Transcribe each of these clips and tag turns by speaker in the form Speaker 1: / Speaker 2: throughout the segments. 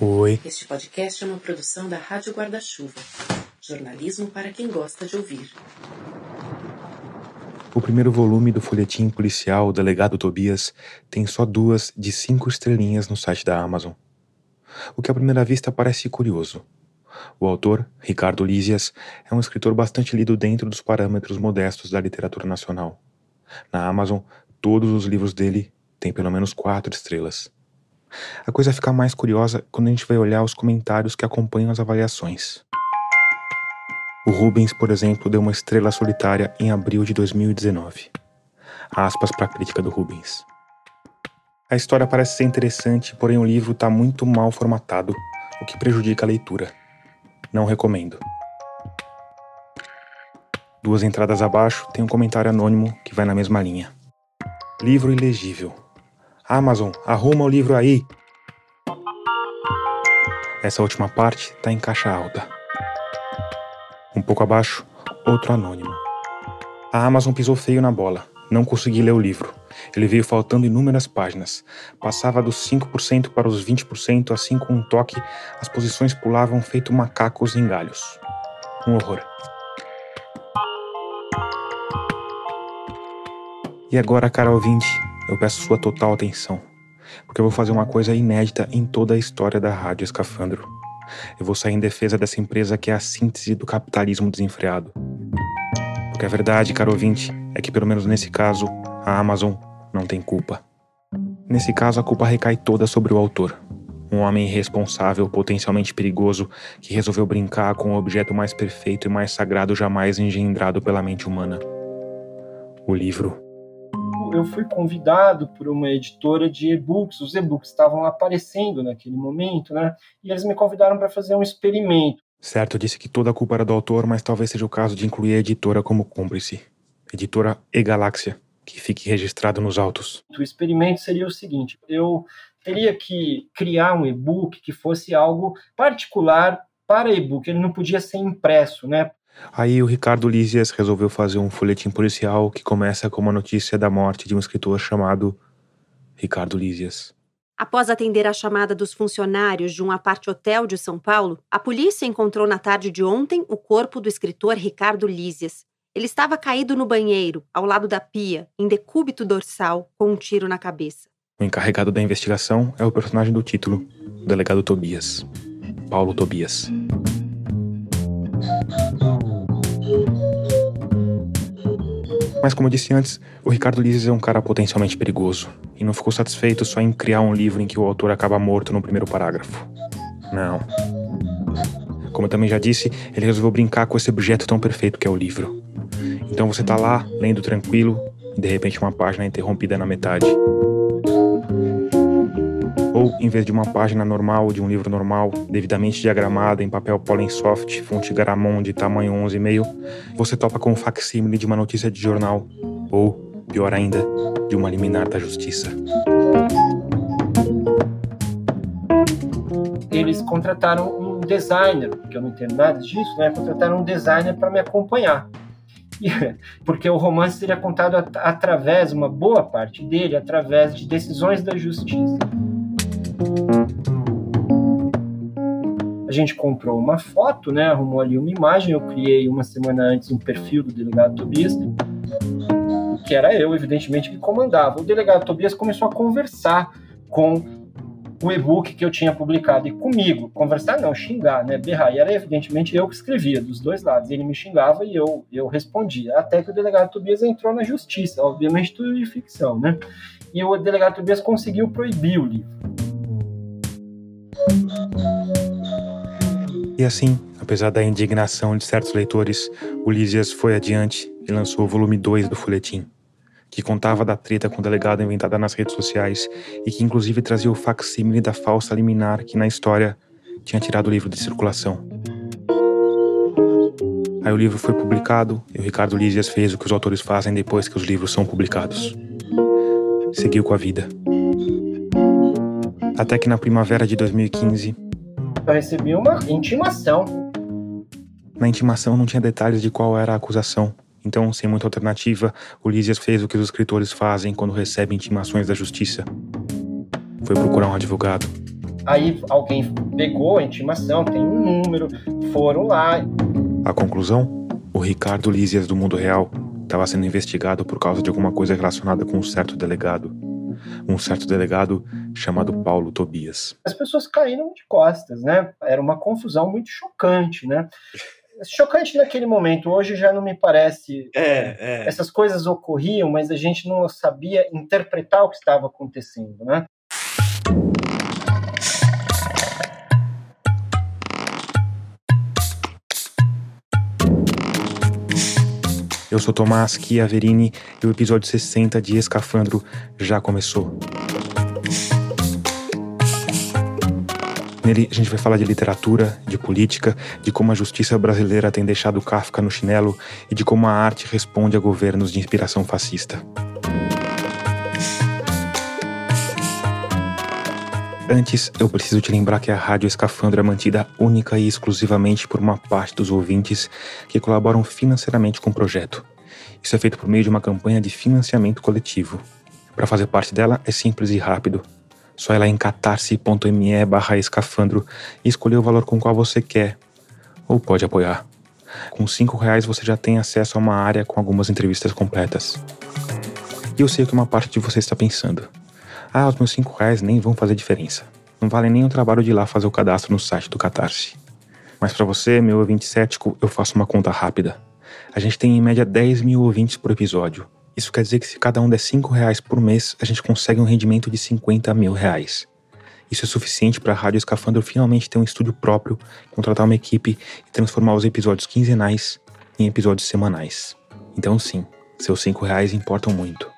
Speaker 1: Oi.
Speaker 2: Este podcast é uma produção da Rádio Guarda-Chuva. Jornalismo para quem gosta de ouvir.
Speaker 1: O primeiro volume do folhetim policial O Delegado Tobias tem só duas de cinco estrelinhas no site da Amazon. O que à primeira vista parece curioso. O autor, Ricardo Lísias, é um escritor bastante lido dentro dos parâmetros modestos da literatura nacional. Na Amazon, todos os livros dele têm pelo menos quatro estrelas. A coisa fica mais curiosa quando a gente vai olhar os comentários que acompanham as avaliações. O Rubens, por exemplo, deu uma estrela solitária em abril de 2019. Aspas para a crítica do Rubens. A história parece ser interessante, porém o livro está muito mal formatado, o que prejudica a leitura. Não recomendo. Duas entradas abaixo tem um comentário anônimo que vai na mesma linha. Livro ilegível. Amazon, arruma o livro aí. Essa última parte está em caixa alta. Um pouco abaixo, outro anônimo. A Amazon pisou feio na bola. Não consegui ler o livro. Ele veio faltando inúmeras páginas. Passava dos 5% para os 20%, assim com um toque, as posições pulavam feito macacos em galhos. Um horror. E agora, cara ouvinte, eu peço sua total atenção, porque eu vou fazer uma coisa inédita em toda a história da Rádio Escafandro. Eu vou sair em defesa dessa empresa que é a síntese do capitalismo desenfreado. Porque a verdade, caro ouvinte, é que pelo menos nesse caso, a Amazon não tem culpa. Nesse caso, a culpa recai toda sobre o autor. Um homem irresponsável, potencialmente perigoso, que resolveu brincar com o objeto mais perfeito e mais sagrado jamais engendrado pela mente humana: o livro
Speaker 3: eu fui convidado por uma editora de e-books. Os e-books estavam aparecendo naquele momento, né? E eles me convidaram para fazer um experimento.
Speaker 1: Certo, disse que toda a culpa era do autor, mas talvez seja o caso de incluir a editora como cúmplice. Editora E Galáxia, que fique registrado nos autos.
Speaker 3: O experimento seria o seguinte: eu teria que criar um e-book que fosse algo particular para e-book. Ele não podia ser impresso, né?
Speaker 1: Aí o Ricardo Lísias resolveu fazer um folhetim policial que começa com uma notícia da morte de um escritor chamado Ricardo Lísias.
Speaker 4: Após atender a chamada dos funcionários de um aparte hotel de São Paulo, a polícia encontrou na tarde de ontem o corpo do escritor Ricardo Lísias. Ele estava caído no banheiro, ao lado da pia, em decúbito dorsal, com um tiro na cabeça.
Speaker 1: O encarregado da investigação é o personagem do título, o delegado Tobias. Paulo Tobias. Mas como eu disse antes, o Ricardo Lises é um cara potencialmente perigoso e não ficou satisfeito só em criar um livro em que o autor acaba morto no primeiro parágrafo. Não. Como eu também já disse, ele resolveu brincar com esse objeto tão perfeito que é o livro. Então você tá lá, lendo tranquilo, e de repente uma página é interrompida na metade. Em vez de uma página normal de um livro normal, devidamente diagramada em papel Soft, fonte Garamond tamanho 11,5, você topa com o facsímile de uma notícia de jornal. Ou, pior ainda, de uma liminar da justiça.
Speaker 3: Eles contrataram um designer, porque eu não entendo nada disso, né? Contrataram um designer para me acompanhar porque o romance seria contado at através, uma boa parte dele, através de decisões da justiça. A gente comprou uma foto, né? Arrumou ali uma imagem. Eu criei uma semana antes um perfil do delegado Tobias, que era eu, evidentemente, que comandava. O delegado Tobias começou a conversar com o e-book que eu tinha publicado e comigo. Conversar não, xingar, né? Berrar. E era evidentemente eu que escrevia, dos dois lados. Ele me xingava e eu, eu respondia. Até que o delegado Tobias entrou na justiça, obviamente tudo de ficção, né? E o delegado Tobias conseguiu proibir o livro.
Speaker 1: E assim, apesar da indignação de certos leitores, Ulisses foi adiante e lançou o volume 2 do folhetim, que contava da treta com o delegado inventada nas redes sociais e que inclusive trazia o facsímile da falsa liminar que na história tinha tirado o livro de circulação. Aí o livro foi publicado e o Ricardo Lísias fez o que os autores fazem depois que os livros são publicados. Seguiu com a vida. Até que na primavera de 2015.
Speaker 3: Eu recebi uma intimação.
Speaker 1: Na intimação não tinha detalhes de qual era a acusação. Então, sem muita alternativa, Ulisses fez o que os escritores fazem quando recebem intimações da justiça. Foi procurar um advogado.
Speaker 3: Aí alguém pegou a intimação, tem um número, foram lá.
Speaker 1: A conclusão? O Ricardo Lísias do mundo real estava sendo investigado por causa de alguma coisa relacionada com um certo delegado. Um certo delegado chamado Paulo Tobias.
Speaker 3: As pessoas caíram de costas, né? Era uma confusão muito chocante, né? chocante naquele momento. Hoje já não me parece.
Speaker 5: É, é.
Speaker 3: Essas coisas ocorriam, mas a gente não sabia interpretar o que estava acontecendo, né?
Speaker 1: Eu sou Tomás Chiaverini e o episódio 60 de Escafandro já começou. Nele a gente vai falar de literatura, de política, de como a justiça brasileira tem deixado Kafka no chinelo e de como a arte responde a governos de inspiração fascista. Antes, eu preciso te lembrar que a Rádio Escafandro é mantida única e exclusivamente por uma parte dos ouvintes que colaboram financeiramente com o projeto. Isso é feito por meio de uma campanha de financiamento coletivo. Para fazer parte dela é simples e rápido. Só ir lá em catarse.me barra escafandro e escolher o valor com o qual você quer. Ou pode apoiar. Com cinco reais você já tem acesso a uma área com algumas entrevistas completas. E eu sei o que uma parte de você está pensando. Ah, os meus 5 reais nem vão fazer diferença. Não vale nem o trabalho de ir lá fazer o cadastro no site do Catarse. Mas para você, meu ouvinte cético, eu faço uma conta rápida. A gente tem em média 10 mil ouvintes por episódio. Isso quer dizer que se cada um der 5 reais por mês, a gente consegue um rendimento de 50 mil reais. Isso é suficiente para a Rádio Escafandro finalmente ter um estúdio próprio, contratar uma equipe e transformar os episódios quinzenais em episódios semanais. Então sim, seus 5 reais importam muito.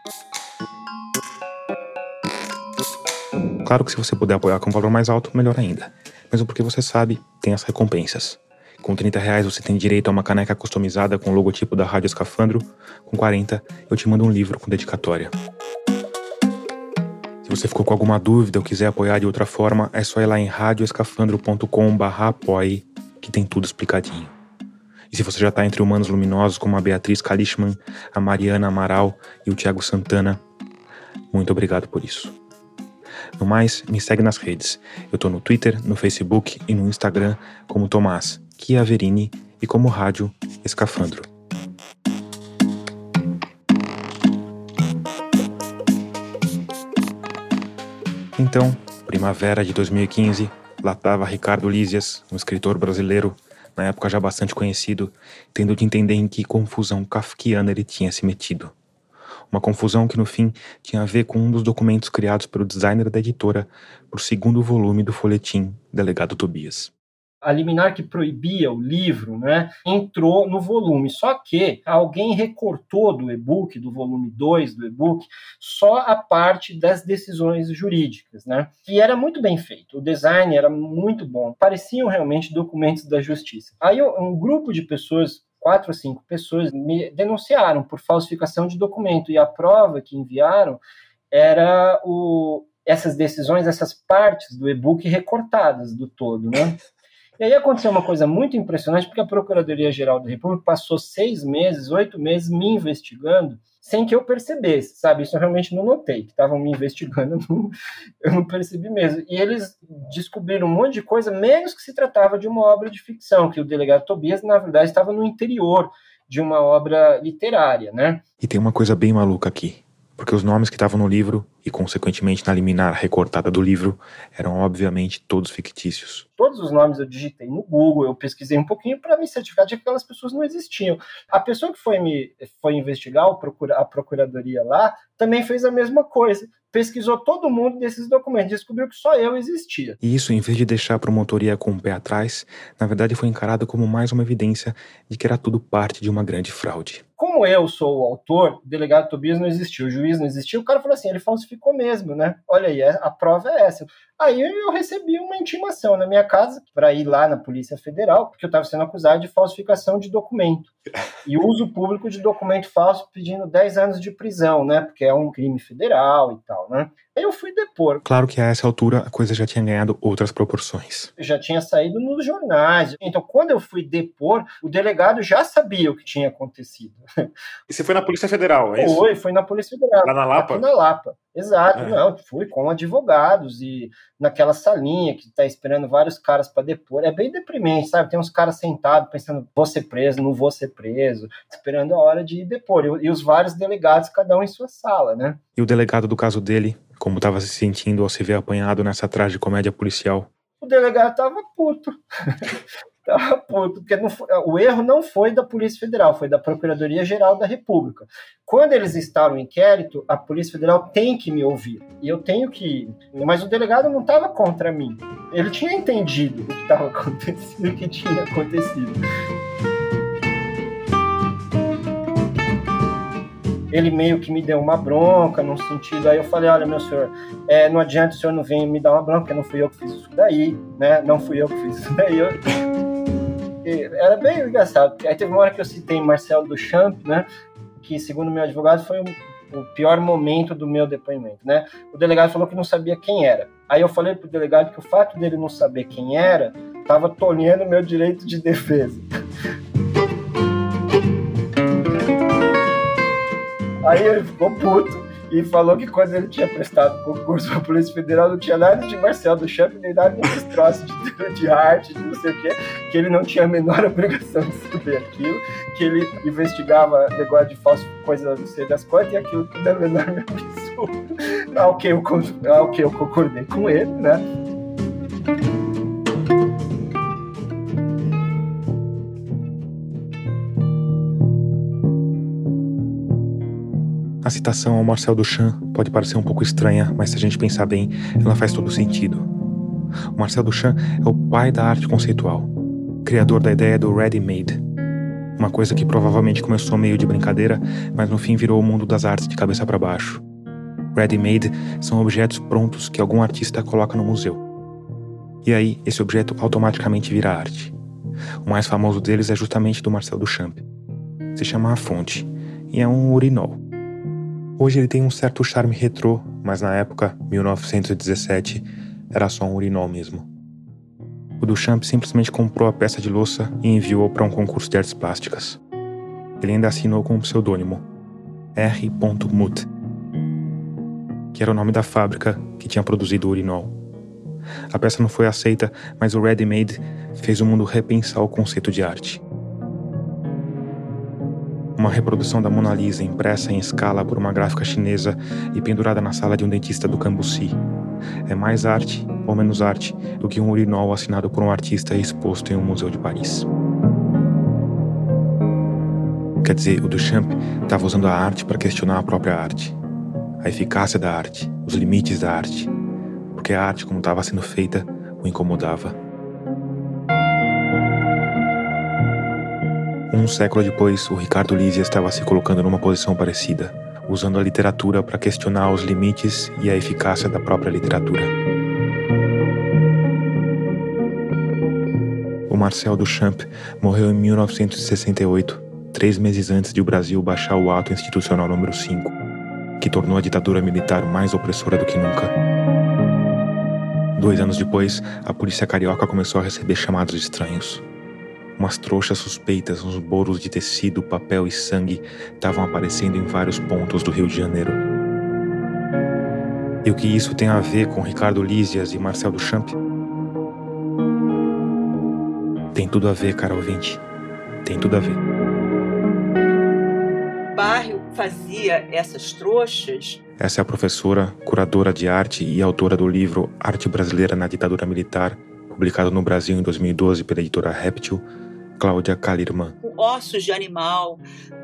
Speaker 1: Claro que se você puder apoiar com um valor mais alto, melhor ainda. Mesmo porque você sabe, tem as recompensas. Com 30 reais você tem direito a uma caneca customizada com o logotipo da Rádio Escafandro. Com 40, eu te mando um livro com dedicatória. Se você ficou com alguma dúvida ou quiser apoiar de outra forma, é só ir lá em radioescafandro.com apoie, que tem tudo explicadinho. E se você já está entre humanos luminosos como a Beatriz Kalishman, a Mariana Amaral e o Tiago Santana, muito obrigado por isso. No mais, me segue nas redes. Eu tô no Twitter, no Facebook e no Instagram como Tomás Chiaverini e como Rádio Escafandro. Então, primavera de 2015, lá estava Ricardo Lísias, um escritor brasileiro, na época já bastante conhecido, tendo de entender em que confusão kafkiana ele tinha se metido. Uma confusão que no fim tinha a ver com um dos documentos criados pelo designer da editora para o segundo volume do folhetim Delegado Tobias
Speaker 3: a liminar que proibia o livro, né, entrou no volume. Só que alguém recortou do e-book, do volume 2 do e-book, só a parte das decisões jurídicas, né? E era muito bem feito. O design era muito bom. Pareciam realmente documentos da justiça. Aí um grupo de pessoas quatro ou cinco pessoas me denunciaram por falsificação de documento e a prova que enviaram era o, essas decisões, essas partes do e-book recortadas do todo, né? E aí aconteceu uma coisa muito impressionante, porque a Procuradoria-Geral da República passou seis meses, oito meses me investigando sem que eu percebesse, sabe? Isso eu realmente não notei, que estavam me investigando, eu não, percebi mesmo. E eles descobriram um monte de coisa, menos que se tratava de uma obra de ficção, que o delegado Tobias, na verdade, estava no interior de uma obra literária, né?
Speaker 1: E tem uma coisa bem maluca aqui porque os nomes que estavam no livro e, consequentemente, na liminar recortada do livro eram, obviamente, todos fictícios.
Speaker 3: Todos os nomes eu digitei no Google, eu pesquisei um pouquinho para me certificar de que aquelas pessoas não existiam. A pessoa que foi me foi investigar a procuradoria lá também fez a mesma coisa. Pesquisou todo mundo desses documentos, descobriu que só eu existia.
Speaker 1: E isso, em vez de deixar a promotoria com o pé atrás, na verdade foi encarado como mais uma evidência de que era tudo parte de uma grande fraude
Speaker 3: como eu sou o autor, o delegado Tobias não existiu, o juiz não existiu, o cara falou assim, ele falsificou mesmo, né? Olha aí, é, a prova é essa. Aí eu recebi uma intimação na minha casa para ir lá na Polícia Federal, porque eu estava sendo acusado de falsificação de documento e uso público de documento falso, pedindo 10 anos de prisão, né? Porque é um crime federal e tal, né? Aí eu fui depor.
Speaker 1: Claro que a essa altura a coisa já tinha ganhado outras proporções.
Speaker 3: Já tinha saído nos jornais. Então, quando eu fui depor, o delegado já sabia o que tinha acontecido.
Speaker 5: E você foi na Polícia Federal, é isso?
Speaker 3: Foi, foi na Polícia Federal.
Speaker 5: Lá na Lapa?
Speaker 3: Aqui na Lapa. Exato, é. não, fui com advogados e naquela salinha que tá esperando vários caras para depor. É bem deprimente, sabe? Tem uns caras sentados pensando, vou ser preso, não vou ser preso, esperando a hora de depor. E, e os vários delegados, cada um em sua sala, né?
Speaker 1: E o delegado do caso dele, como estava se sentindo ao se ver apanhado nessa comédia policial?
Speaker 3: O delegado tava puto. tava puto, porque foi, o erro não foi da Polícia Federal, foi da Procuradoria Geral da República. Quando eles instalam o inquérito, a Polícia Federal tem que me ouvir. E eu tenho que. Mas o delegado não estava contra mim. Ele tinha entendido o que estava acontecendo, o que tinha acontecido. Ele meio que me deu uma bronca, num sentido, aí eu falei, olha, meu senhor, é, não adianta o senhor não vir me dar uma bronca, porque não fui eu que fiz isso daí, né, não fui eu que fiz isso daí, eu era bem engraçado. Aí teve uma hora que eu citei Marcelo Duchamp, né? Que, segundo meu advogado, foi o pior momento do meu depoimento, né? O delegado falou que não sabia quem era. Aí eu falei pro delegado que o fato dele não saber quem era estava tolhendo meu direito de defesa. Aí ele ficou puto e falou que quando ele tinha prestado concurso para a Polícia Federal não tinha nada de Marcel do Champ, nem nada desses troços de, de arte, de não sei o quê, que ele não tinha a menor obrigação de saber aquilo, que ele investigava negócio de falso, coisa não sei das coisas, e aquilo que era menor absurdo. Ao que eu, ao que eu concordei com ele, né?
Speaker 1: A citação ao Marcel Duchamp pode parecer um pouco estranha, mas se a gente pensar bem, ela faz todo sentido. O Marcel Duchamp é o pai da arte conceitual, criador da ideia do ready-made, uma coisa que provavelmente começou meio de brincadeira, mas no fim virou o mundo das artes de cabeça para baixo. Ready-made são objetos prontos que algum artista coloca no museu. E aí, esse objeto automaticamente vira arte. O mais famoso deles é justamente do Marcel Duchamp. Se chama A Fonte e é um urinol. Hoje ele tem um certo charme retrô, mas na época, 1917, era só um urinol mesmo. O Duchamp simplesmente comprou a peça de louça e enviou para um concurso de artes plásticas. Ele ainda assinou com um pseudônimo, R. Mut, que era o nome da fábrica que tinha produzido o urinol. A peça não foi aceita, mas o Ready Made fez o mundo repensar o conceito de arte. Uma reprodução da Mona Lisa impressa em escala por uma gráfica chinesa e pendurada na sala de um dentista do Cambuci. É mais arte ou menos arte do que um urinol assinado por um artista e exposto em um museu de Paris. Quer dizer, o Duchamp estava usando a arte para questionar a própria arte, a eficácia da arte, os limites da arte, porque a arte, como estava sendo feita, o incomodava. Um século depois, o Ricardo Lízia estava se colocando numa posição parecida, usando a literatura para questionar os limites e a eficácia da própria literatura. O Marcel Duchamp morreu em 1968, três meses antes de o Brasil baixar o Ato Institucional número 5, que tornou a ditadura militar mais opressora do que nunca. Dois anos depois, a polícia carioca começou a receber chamados estranhos. Umas trouxas suspeitas, uns bolos de tecido, papel e sangue estavam aparecendo em vários pontos do Rio de Janeiro. E o que isso tem a ver com Ricardo Lísias e Marcel Duchamp? Tem tudo a ver, cara ouvinte. Tem tudo a ver.
Speaker 5: O bairro fazia essas trouxas.
Speaker 1: Essa é a professora, curadora de arte e autora do livro Arte Brasileira na Ditadura Militar, publicado no Brasil em 2012 pela editora Reptil, Cláudia Kalirman.
Speaker 5: Com ossos de animal,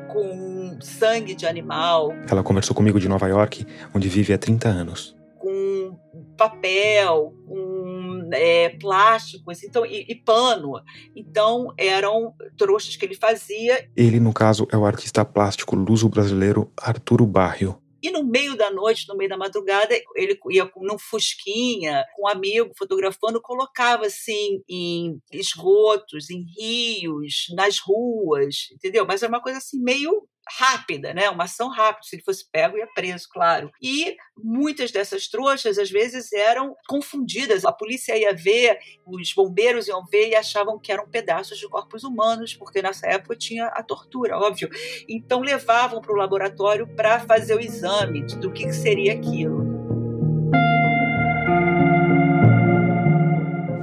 Speaker 5: com sangue de animal.
Speaker 1: Ela conversou comigo de Nova York, onde vive há 30 anos.
Speaker 5: Com papel, com é, plásticos então, e, e, pano. Então, eram trouxas que ele fazia.
Speaker 1: Ele, no caso, é o artista plástico luso-brasileiro Arturo Barrio.
Speaker 5: E no meio da noite, no meio da madrugada, ele ia num fusquinha, com um amigo, fotografando, colocava assim em esgotos, em rios, nas ruas, entendeu? Mas era uma coisa assim meio rápida, né? Uma ação rápida. Se ele fosse pego, ia preso, claro. E muitas dessas trouxas, às vezes, eram confundidas. A polícia ia ver, os bombeiros iam ver e achavam que eram pedaços de corpos humanos, porque nessa época tinha a tortura, óbvio. Então levavam para o laboratório para fazer o exame do que, que seria aquilo.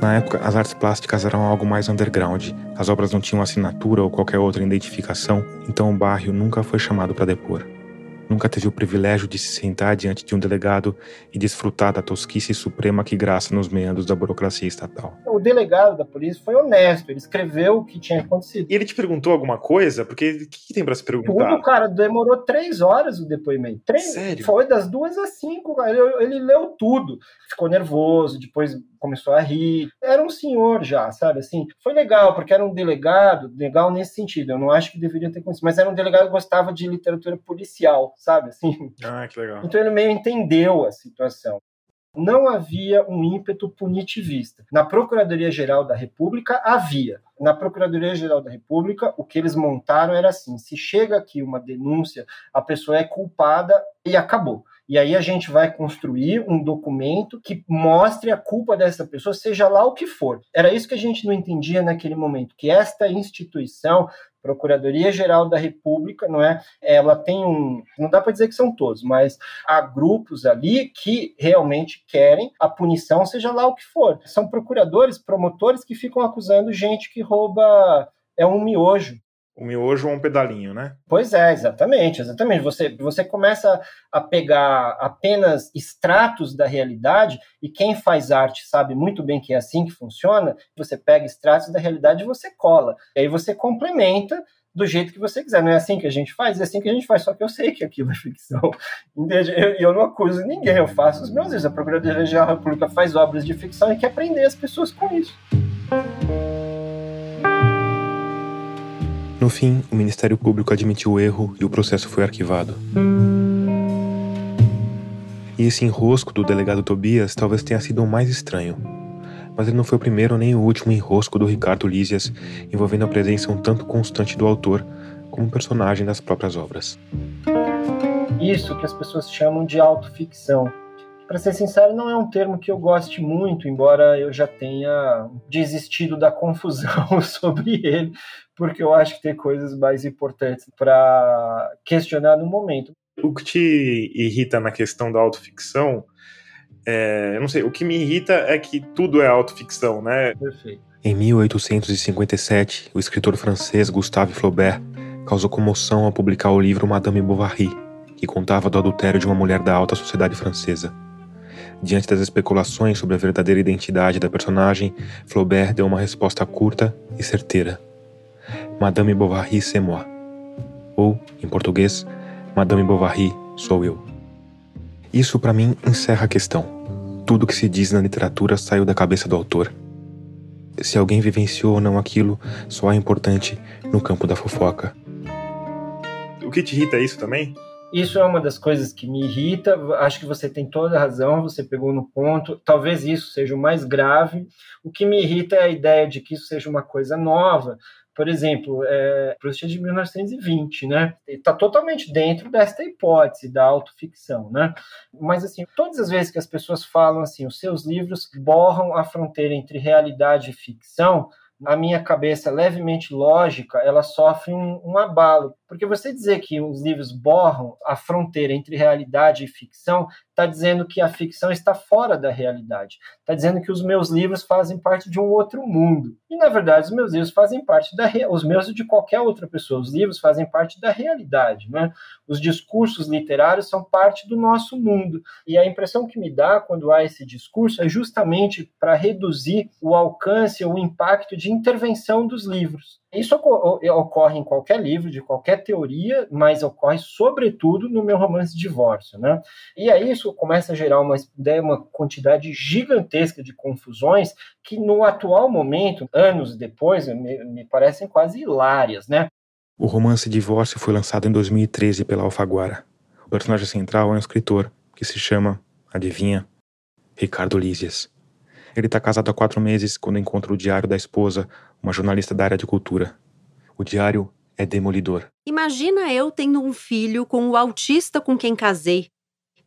Speaker 1: Na época, as artes plásticas eram algo mais underground. As obras não tinham assinatura ou qualquer outra identificação, então o bairro nunca foi chamado para depor nunca teve o privilégio de se sentar diante de um delegado e desfrutar da tosquice suprema que graça nos meandros da burocracia estatal.
Speaker 3: O delegado da polícia foi honesto, ele escreveu o que tinha acontecido.
Speaker 1: E ele te perguntou alguma coisa? Porque o que, que tem para se perguntar?
Speaker 3: Tudo, cara, demorou três horas o depoimento. Três,
Speaker 1: Sério?
Speaker 3: Foi das duas às cinco, cara. Ele, ele leu tudo. Ficou nervoso, depois começou a rir. Era um senhor já, sabe? Assim, foi legal, porque era um delegado, legal nesse sentido. Eu não acho que deveria ter acontecido, mas era um delegado que gostava de literatura policial, sabe? Assim.
Speaker 1: Ah, que legal.
Speaker 3: Então ele meio entendeu a situação. Não havia um ímpeto punitivista. Na Procuradoria-Geral da República havia. Na Procuradoria-Geral da República, o que eles montaram era assim: se chega aqui uma denúncia, a pessoa é culpada e acabou. E aí a gente vai construir um documento que mostre a culpa dessa pessoa, seja lá o que for. Era isso que a gente não entendia naquele momento, que esta instituição Procuradoria-Geral da República, não é? Ela tem um, não dá para dizer que são todos, mas há grupos ali que realmente querem a punição, seja lá o que for. São procuradores, promotores que ficam acusando gente que rouba é um miojo,
Speaker 1: o miojo ou um pedalinho, né?
Speaker 3: Pois é, exatamente, exatamente. Você, você começa a pegar apenas extratos da realidade, e quem faz arte sabe muito bem que é assim que funciona. Você pega extratos da realidade e você cola. E aí você complementa do jeito que você quiser. Não é assim que a gente faz? É assim que a gente faz, só que eu sei que aquilo é ficção. E eu, não acuso ninguém, eu faço os meus erros. A Procuradoria-Geral da República faz obras de ficção e quer prender as pessoas com isso.
Speaker 1: No fim, o Ministério Público admitiu o erro e o processo foi arquivado. E esse enrosco do delegado Tobias talvez tenha sido o mais estranho. Mas ele não foi o primeiro nem o último enrosco do Ricardo Lísias envolvendo a presença um tanto constante do autor como personagem das próprias obras.
Speaker 3: Isso que as pessoas chamam de autoficção. Para ser sincero, não é um termo que eu goste muito, embora eu já tenha desistido da confusão sobre ele, porque eu acho que tem coisas mais importantes para questionar no momento.
Speaker 1: O que te irrita na questão da autoficção, é, eu não sei, o que me irrita é que tudo é autoficção, né?
Speaker 3: Perfeito.
Speaker 1: Em 1857, o escritor francês Gustave Flaubert causou comoção ao publicar o livro Madame Bovary, que contava do adultério de uma mulher da alta sociedade francesa. Diante das especulações sobre a verdadeira identidade da personagem, Flaubert deu uma resposta curta e certeira. Madame Bovary c'est moi. Ou, em português, Madame Bovary sou eu. Isso para mim encerra a questão. Tudo que se diz na literatura saiu da cabeça do autor. Se alguém vivenciou ou não aquilo, só é importante no campo da fofoca. O que te irrita é isso também?
Speaker 3: Isso é uma das coisas que me irrita. Acho que você tem toda a razão, você pegou no ponto. Talvez isso seja o mais grave. O que me irrita é a ideia de que isso seja uma coisa nova. Por exemplo, é, Proust de 1920, né? Está totalmente dentro desta hipótese da autoficção, né? Mas assim, todas as vezes que as pessoas falam assim, os seus livros borram a fronteira entre realidade e ficção, a minha cabeça levemente lógica, ela sofre um, um abalo. Porque você dizer que os livros borram a fronteira entre realidade e ficção está dizendo que a ficção está fora da realidade. Está dizendo que os meus livros fazem parte de um outro mundo. E, na verdade, os meus livros fazem parte da... Os meus e de qualquer outra pessoa. Os livros fazem parte da realidade. Né? Os discursos literários são parte do nosso mundo. E a impressão que me dá quando há esse discurso é justamente para reduzir o alcance o impacto de intervenção dos livros. Isso ocorre em qualquer livro, de qualquer teoria, mas ocorre sobretudo no meu romance Divórcio, né? E aí isso começa a gerar uma, uma quantidade gigantesca de confusões que no atual momento, anos depois, me, me parecem quase hilárias, né?
Speaker 1: O romance Divórcio foi lançado em 2013 pela Alfaguara. O personagem central é um escritor que se chama, adivinha, Ricardo Lísias. Ele está casado há quatro meses quando encontra o diário da esposa, uma jornalista da área de cultura. O diário é demolidor.
Speaker 4: Imagina eu tendo um filho com o autista com quem casei.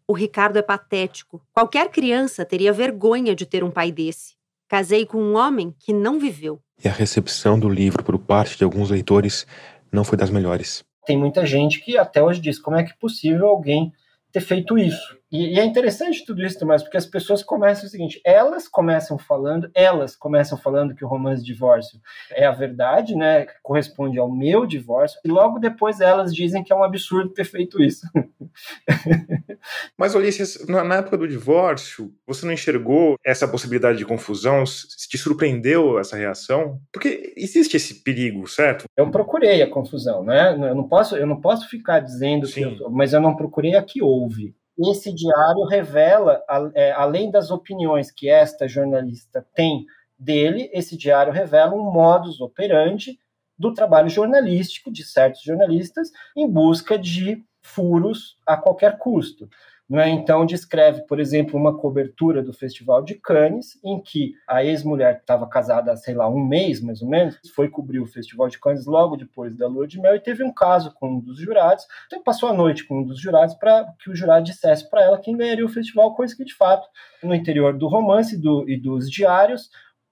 Speaker 4: O Ricardo é patético. Qualquer criança teria vergonha de ter um pai desse. Casei com um homem que não viveu.
Speaker 1: E a recepção do livro por parte de alguns leitores não foi das melhores.
Speaker 3: Tem muita gente que até hoje diz: como é que é possível alguém ter feito isso? E, e, é interessante tudo isso, Tomás, porque as pessoas começam o seguinte: elas começam falando, elas começam falando que o romance de divórcio é a verdade, né? Corresponde ao meu divórcio, e logo depois elas dizem que é um absurdo ter feito isso.
Speaker 1: Mas, Ulisses, na época do divórcio, você não enxergou essa possibilidade de confusão? Se te surpreendeu essa reação? Porque existe esse perigo, certo?
Speaker 3: Eu procurei a confusão, né? Eu não posso, eu não posso ficar dizendo eu, mas eu não procurei a que houve. Esse diário revela, é, além das opiniões que esta jornalista tem dele, esse diário revela um modus operandi do trabalho jornalístico de certos jornalistas em busca de furos a qualquer custo. É? Então, descreve, por exemplo, uma cobertura do Festival de Cannes, em que a ex-mulher estava casada há, sei lá, um mês, mais ou menos, foi cobrir o Festival de Cannes logo depois da lua de mel e teve um caso com um dos jurados. Então, passou a noite com um dos jurados para que o jurado dissesse para ela quem ganharia o festival, coisa que, de fato, no interior do romance do, e dos diários,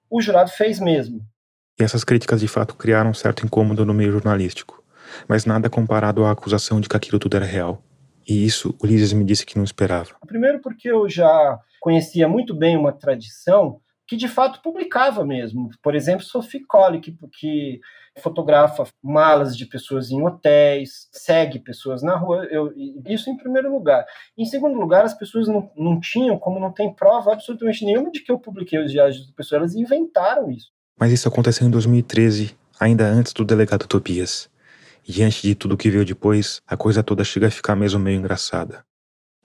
Speaker 3: o jurado fez mesmo.
Speaker 1: E essas críticas, de fato, criaram um certo incômodo no meio jornalístico, mas nada comparado à acusação de que aquilo tudo era real. E isso Ulisses me disse que não esperava.
Speaker 3: Primeiro, porque eu já conhecia muito bem uma tradição que de fato publicava mesmo. Por exemplo, Sophie Colley, que, que fotografa malas de pessoas em hotéis, segue pessoas na rua. Eu, isso em primeiro lugar. Em segundo lugar, as pessoas não, não tinham, como não tem prova absolutamente nenhuma de que eu publiquei os diários das pessoas, elas inventaram isso.
Speaker 1: Mas isso aconteceu em 2013, ainda antes do delegado Tobias. E diante de tudo o que veio depois, a coisa toda chega a ficar mesmo meio engraçada.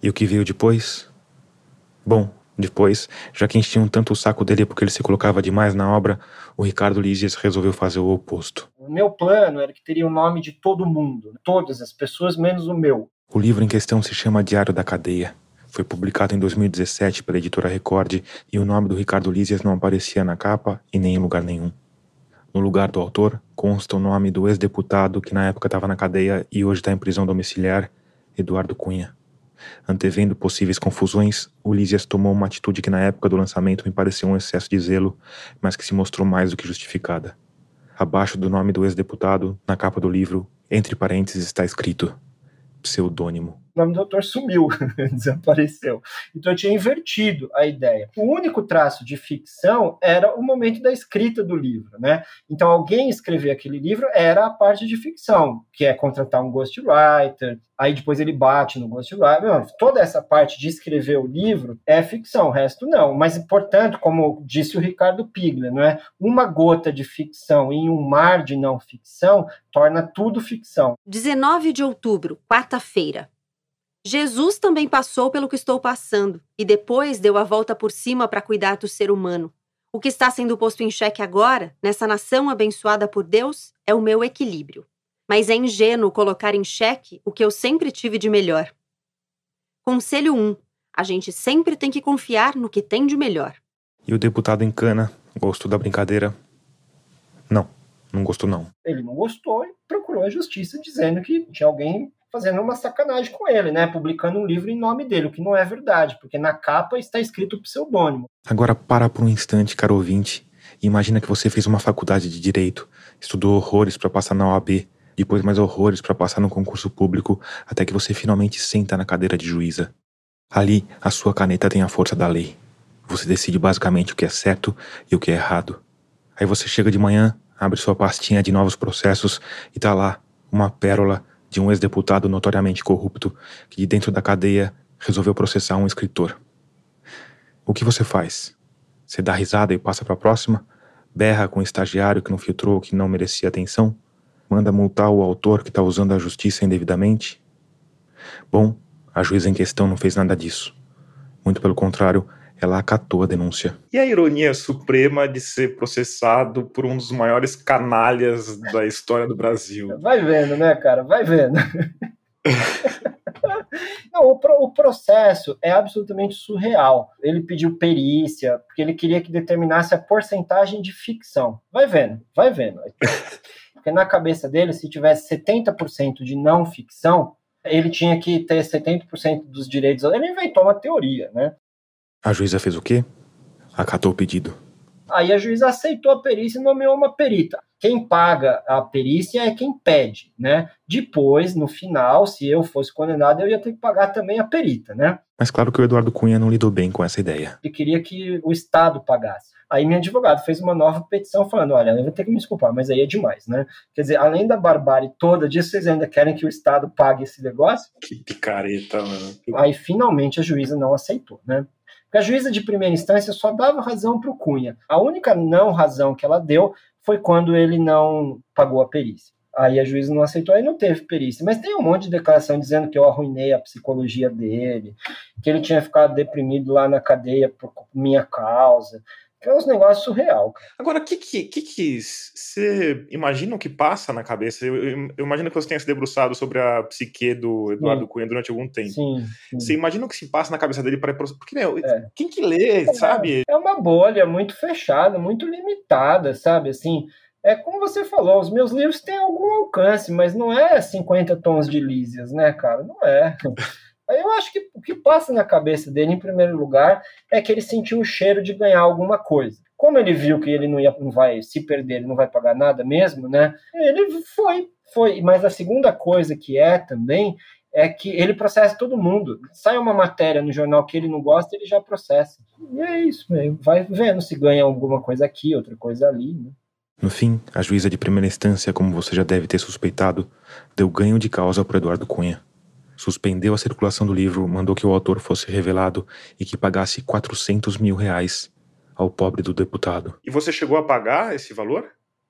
Speaker 1: E o que veio depois? Bom, depois, já que enchiam tanto o saco dele porque ele se colocava demais na obra, o Ricardo Lízias resolveu fazer o oposto.
Speaker 3: O meu plano era que teria o nome de todo mundo, todas as pessoas, menos o meu.
Speaker 1: O livro em questão se chama Diário da Cadeia. Foi publicado em 2017 pela editora Record e o nome do Ricardo Lízias não aparecia na capa e nem em lugar nenhum. No lugar do autor, consta o nome do ex-deputado que na época estava na cadeia e hoje está em prisão domiciliar, Eduardo Cunha. Antevendo possíveis confusões, Ulísias tomou uma atitude que na época do lançamento me pareceu um excesso de zelo, mas que se mostrou mais do que justificada. Abaixo do nome do ex-deputado, na capa do livro, entre parênteses está escrito: pseudônimo
Speaker 3: o nome do autor sumiu, desapareceu. Então eu tinha invertido a ideia. O único traço de ficção era o momento da escrita do livro, né? Então alguém escrever aquele livro era a parte de ficção, que é contratar um ghostwriter, aí depois ele bate no ghostwriter. Toda essa parte de escrever o livro é ficção, o resto não. Mas, portanto, como disse o Ricardo Pigler, não é? Uma gota de ficção em um mar de não ficção torna tudo ficção.
Speaker 4: 19 de outubro, quarta-feira. Jesus também passou pelo que estou passando e depois deu a volta por cima para cuidar do ser humano. O que está sendo posto em xeque agora, nessa nação abençoada por Deus, é o meu equilíbrio. Mas é ingênuo colocar em xeque o que eu sempre tive de melhor. Conselho 1. A gente sempre tem que confiar no que tem de melhor.
Speaker 1: E o deputado em cana gostou da brincadeira? Não, não gostou não.
Speaker 3: Ele não gostou e procurou a justiça dizendo que tinha alguém fazendo uma sacanagem com ele, né? Publicando um livro em nome dele, o que não é verdade, porque na capa está escrito pseudônimo.
Speaker 1: Agora para por um instante, caro ouvinte, e imagina que você fez uma faculdade de direito, estudou horrores para passar na OAB, depois mais horrores para passar no concurso público, até que você finalmente senta na cadeira de juíza. Ali, a sua caneta tem a força da lei. Você decide basicamente o que é certo e o que é errado. Aí você chega de manhã, abre sua pastinha de novos processos e tá lá, uma pérola de um ex-deputado notoriamente corrupto que, de dentro da cadeia, resolveu processar um escritor. O que você faz? Você dá risada e passa para a próxima? Berra com o estagiário que não filtrou, que não merecia atenção? Manda multar o autor que está usando a justiça indevidamente? Bom, a juíza em questão não fez nada disso. Muito pelo contrário, ela acatou a denúncia. E a ironia suprema de ser processado por um dos maiores canalhas da história do Brasil.
Speaker 3: Vai vendo, né, cara? Vai vendo. Não, o, pro, o, processo é absolutamente surreal. Ele pediu perícia, porque ele queria que determinasse a porcentagem de ficção. Vai vendo, vai vendo. Porque na cabeça dele, se tivesse 70% de não ficção, ele tinha que ter 70% dos direitos. Ele inventou uma teoria, né?
Speaker 1: A juíza fez o quê? Acatou o pedido.
Speaker 3: Aí a juíza aceitou a perícia e nomeou uma perita. Quem paga a perícia é quem pede, né? Depois, no final, se eu fosse condenado, eu ia ter que pagar também a perita, né?
Speaker 1: Mas claro que o Eduardo Cunha não lidou bem com essa ideia.
Speaker 3: Ele queria que o Estado pagasse. Aí minha advogado fez uma nova petição falando, olha, eu vou ter que me desculpar, mas aí é demais, né? Quer dizer, além da barbárie toda disso, vocês ainda querem que o Estado pague esse negócio?
Speaker 1: Que picareta, mano.
Speaker 3: Aí finalmente a juíza não aceitou, né? Porque a juíza de primeira instância só dava razão para o Cunha. A única não razão que ela deu foi quando ele não pagou a perícia. Aí a juíza não aceitou, aí não teve perícia. Mas tem um monte de declaração dizendo que eu arruinei a psicologia dele, que ele tinha ficado deprimido lá na cadeia por minha causa. É uns negócios surreal.
Speaker 1: Agora, o que que, que que você imagina o que passa na cabeça? Eu, eu, eu, imagino que você tenha se debruçado sobre a psique do Eduardo sim. Cunha durante algum tempo.
Speaker 3: Sim,
Speaker 1: sim. Você imagina o que se passa na cabeça dele para porque meu, é. quem que lê, é, sabe?
Speaker 3: É uma bolha muito fechada, muito limitada, sabe? Assim, é como você falou, os meus livros têm algum alcance, mas não é 50 tons de Lísias, né, cara? Não é. Eu acho que o que passa na cabeça dele, em primeiro lugar, é que ele sentiu o cheiro de ganhar alguma coisa. Como ele viu que ele não, ia, não vai se perder, ele não vai pagar nada mesmo, né? Ele foi, foi. Mas a segunda coisa que é também é que ele processa todo mundo. Sai uma matéria no jornal que ele não gosta, ele já processa. E é isso, vai vendo se ganha alguma coisa aqui, outra coisa ali. Né?
Speaker 1: No fim, a juíza de primeira instância, como você já deve ter suspeitado, deu ganho de causa para Eduardo Cunha suspendeu a circulação do livro, mandou que o autor fosse revelado e que pagasse 400 mil reais ao pobre do deputado. E você chegou a pagar esse valor?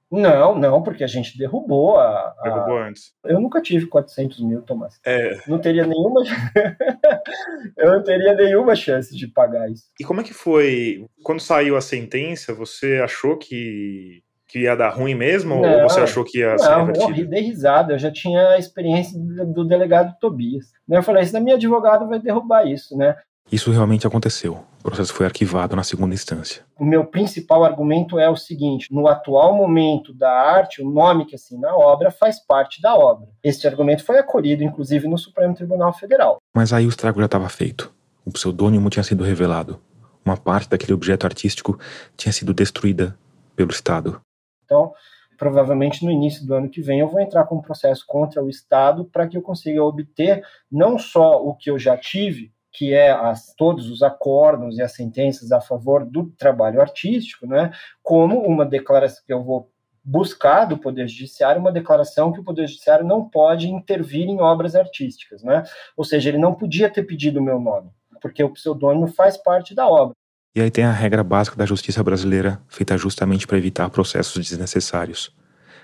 Speaker 3: Não, não, porque a gente derrubou a. a...
Speaker 1: Derrubou antes.
Speaker 3: Eu nunca tive 400 mil, Tomás.
Speaker 1: É.
Speaker 3: Não teria nenhuma. eu não teria nenhuma chance de pagar isso.
Speaker 1: E como é que foi? Quando saiu a sentença, você achou que que ia dar ruim mesmo? Não, ou você achou que ia
Speaker 3: não,
Speaker 1: ser revertido?
Speaker 3: Eu dei risada, eu já tinha a experiência do delegado Tobias. Né? Eu falei, isso da minha advogado vai derrubar isso, né?
Speaker 1: Isso realmente aconteceu. O processo foi arquivado na segunda instância.
Speaker 3: O meu principal argumento é o seguinte: no atual momento da arte, o nome que assina a obra faz parte da obra. Este argumento foi acolhido, inclusive, no Supremo Tribunal Federal.
Speaker 1: Mas aí o estrago já estava feito. O pseudônimo tinha sido revelado. Uma parte daquele objeto artístico tinha sido destruída pelo Estado.
Speaker 3: Então, provavelmente no início do ano que vem eu vou entrar com um processo contra o Estado para que eu consiga obter não só o que eu já tive, que é as, todos os acordos e as sentenças a favor do trabalho artístico, né, como uma declaração que eu vou buscar do Poder Judiciário uma declaração que o Poder Judiciário não pode intervir em obras artísticas, né? Ou seja, ele não podia ter pedido o meu nome, porque o pseudônimo faz parte da obra.
Speaker 1: E aí tem a regra básica da justiça brasileira, feita justamente para evitar processos desnecessários.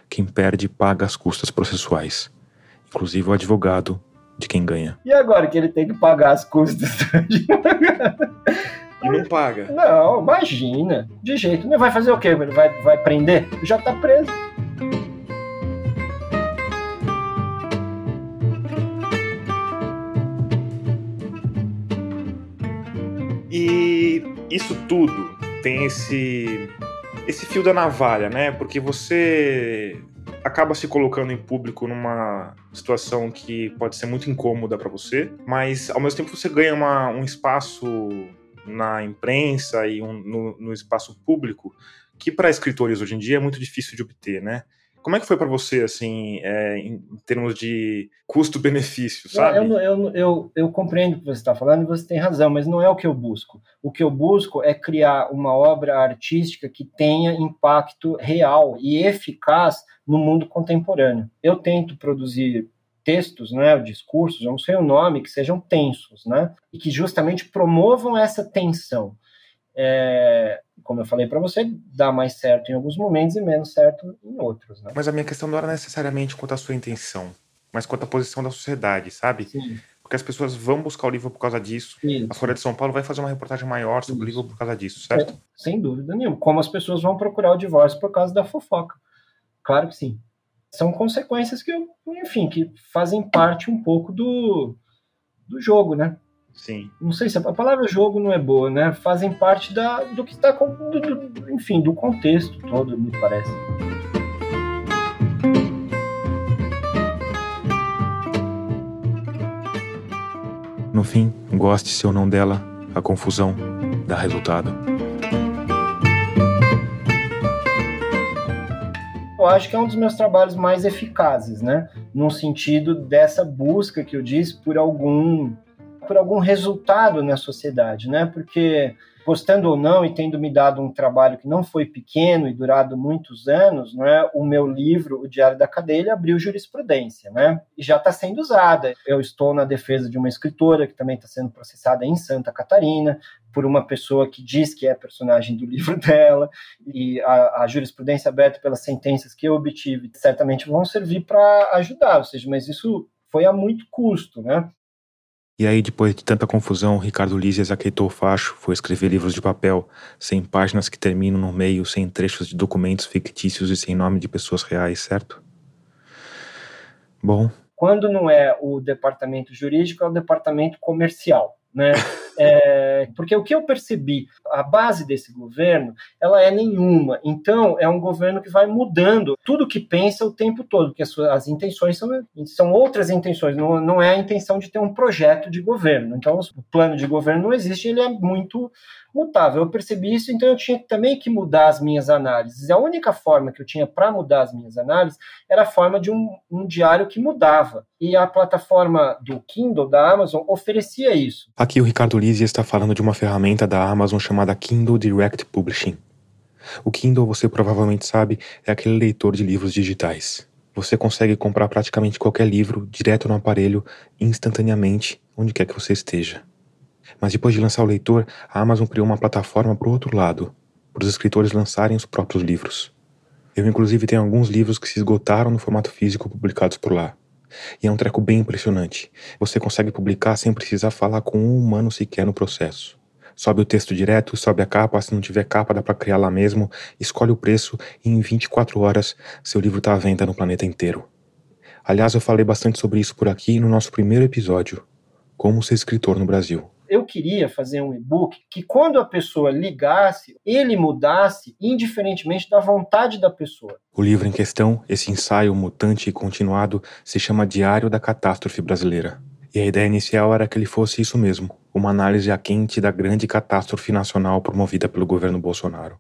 Speaker 1: Quem perde paga as custas processuais, inclusive o advogado de quem ganha.
Speaker 3: E agora que ele tem que pagar as custas do advogado?
Speaker 1: E não paga?
Speaker 3: Não, imagina. De jeito. Não vai fazer o quê? Ele vai, vai prender? Já tá preso.
Speaker 1: Isso tudo tem esse esse fio da navalha, né? Porque você acaba se colocando em público numa situação que pode ser muito incômoda para você, mas ao mesmo tempo você ganha uma, um espaço na imprensa e um, no, no espaço público que para escritores hoje em dia é muito difícil de obter, né? Como é que foi para você, assim, é, em termos de custo-benefício, sabe?
Speaker 3: Eu, eu, eu, eu, compreendo o que você está falando e você tem razão, mas não é o que eu busco. O que eu busco é criar uma obra artística que tenha impacto real e eficaz no mundo contemporâneo. Eu tento produzir textos, né, discursos, eu não sei o nome, que sejam tensos, né, e que justamente promovam essa tensão. É, como eu falei para você, dá mais certo em alguns momentos e menos certo em outros. Né?
Speaker 1: Mas a minha questão não era necessariamente quanto à sua intenção, mas quanto à posição da sociedade, sabe?
Speaker 3: Sim.
Speaker 1: Porque as pessoas vão buscar o livro por causa disso. Isso. A Folha de São Paulo vai fazer uma reportagem maior sobre Isso. o livro por causa disso, certo? É,
Speaker 3: sem dúvida nenhuma. Como as pessoas vão procurar o divórcio por causa da fofoca. Claro que sim. São consequências que, enfim, que fazem parte um pouco do, do jogo, né?
Speaker 1: Sim.
Speaker 3: Não sei se a palavra jogo não é boa, né? Fazem parte da, do que está, enfim, do contexto todo, me parece.
Speaker 1: No fim, goste-se ou não dela, a confusão dá resultado.
Speaker 3: acho que é um dos meus trabalhos mais eficazes, né? No sentido dessa busca que eu disse por algum por algum resultado na sociedade, né? Porque gostando ou não e tendo me dado um trabalho que não foi pequeno e durado muitos anos, né, o meu livro, O Diário da Cadeia, abriu jurisprudência, né, e já está sendo usada. Eu estou na defesa de uma escritora que também está sendo processada em Santa Catarina por uma pessoa que diz que é personagem do livro dela, e a, a jurisprudência aberta pelas sentenças que eu obtive certamente vão servir para ajudar, ou seja, mas isso foi a muito custo, né?
Speaker 1: E aí, depois de tanta confusão, Ricardo Lízias aqueitou o facho, foi escrever livros de papel, sem páginas que terminam no meio, sem trechos de documentos fictícios e sem nome de pessoas reais, certo? Bom.
Speaker 3: Quando não é o departamento jurídico, é o departamento comercial, né? É, porque o que eu percebi, a base desse governo, ela é nenhuma. Então, é um governo que vai mudando tudo que pensa o tempo todo, porque as, suas, as intenções são, são outras intenções, não, não é a intenção de ter um projeto de governo. Então, o plano de governo não existe, ele é muito mutável. Eu percebi isso, então eu tinha também que mudar as minhas análises. A única forma que eu tinha para mudar as minhas análises era a forma de um, um, diário que mudava. E a plataforma do Kindle da Amazon oferecia isso.
Speaker 1: Aqui o Ricardo Lizia está falando de uma ferramenta da Amazon chamada Kindle Direct Publishing. O Kindle, você provavelmente sabe, é aquele leitor de livros digitais. Você consegue comprar praticamente qualquer livro direto no aparelho, instantaneamente, onde quer que você esteja. Mas depois de lançar o leitor, a Amazon criou uma plataforma para o outro lado, para os escritores lançarem os próprios livros. Eu, inclusive, tenho alguns livros que se esgotaram no formato físico publicados por lá. E é um treco bem impressionante. Você consegue publicar sem precisar falar com um humano sequer no processo. Sobe o texto direto, sobe a capa, se não tiver capa dá para criar lá mesmo, escolhe o preço e em 24 horas seu livro está à venda no planeta inteiro. Aliás, eu falei bastante sobre isso por aqui no nosso primeiro episódio, Como Ser Escritor no Brasil
Speaker 3: eu queria fazer um e-book que quando a pessoa ligasse, ele mudasse indiferentemente da vontade da pessoa.
Speaker 1: O livro em questão, esse ensaio mutante e continuado, se chama Diário da Catástrofe Brasileira. E a ideia inicial era que ele fosse isso mesmo, uma análise a quente da grande catástrofe nacional promovida pelo governo Bolsonaro.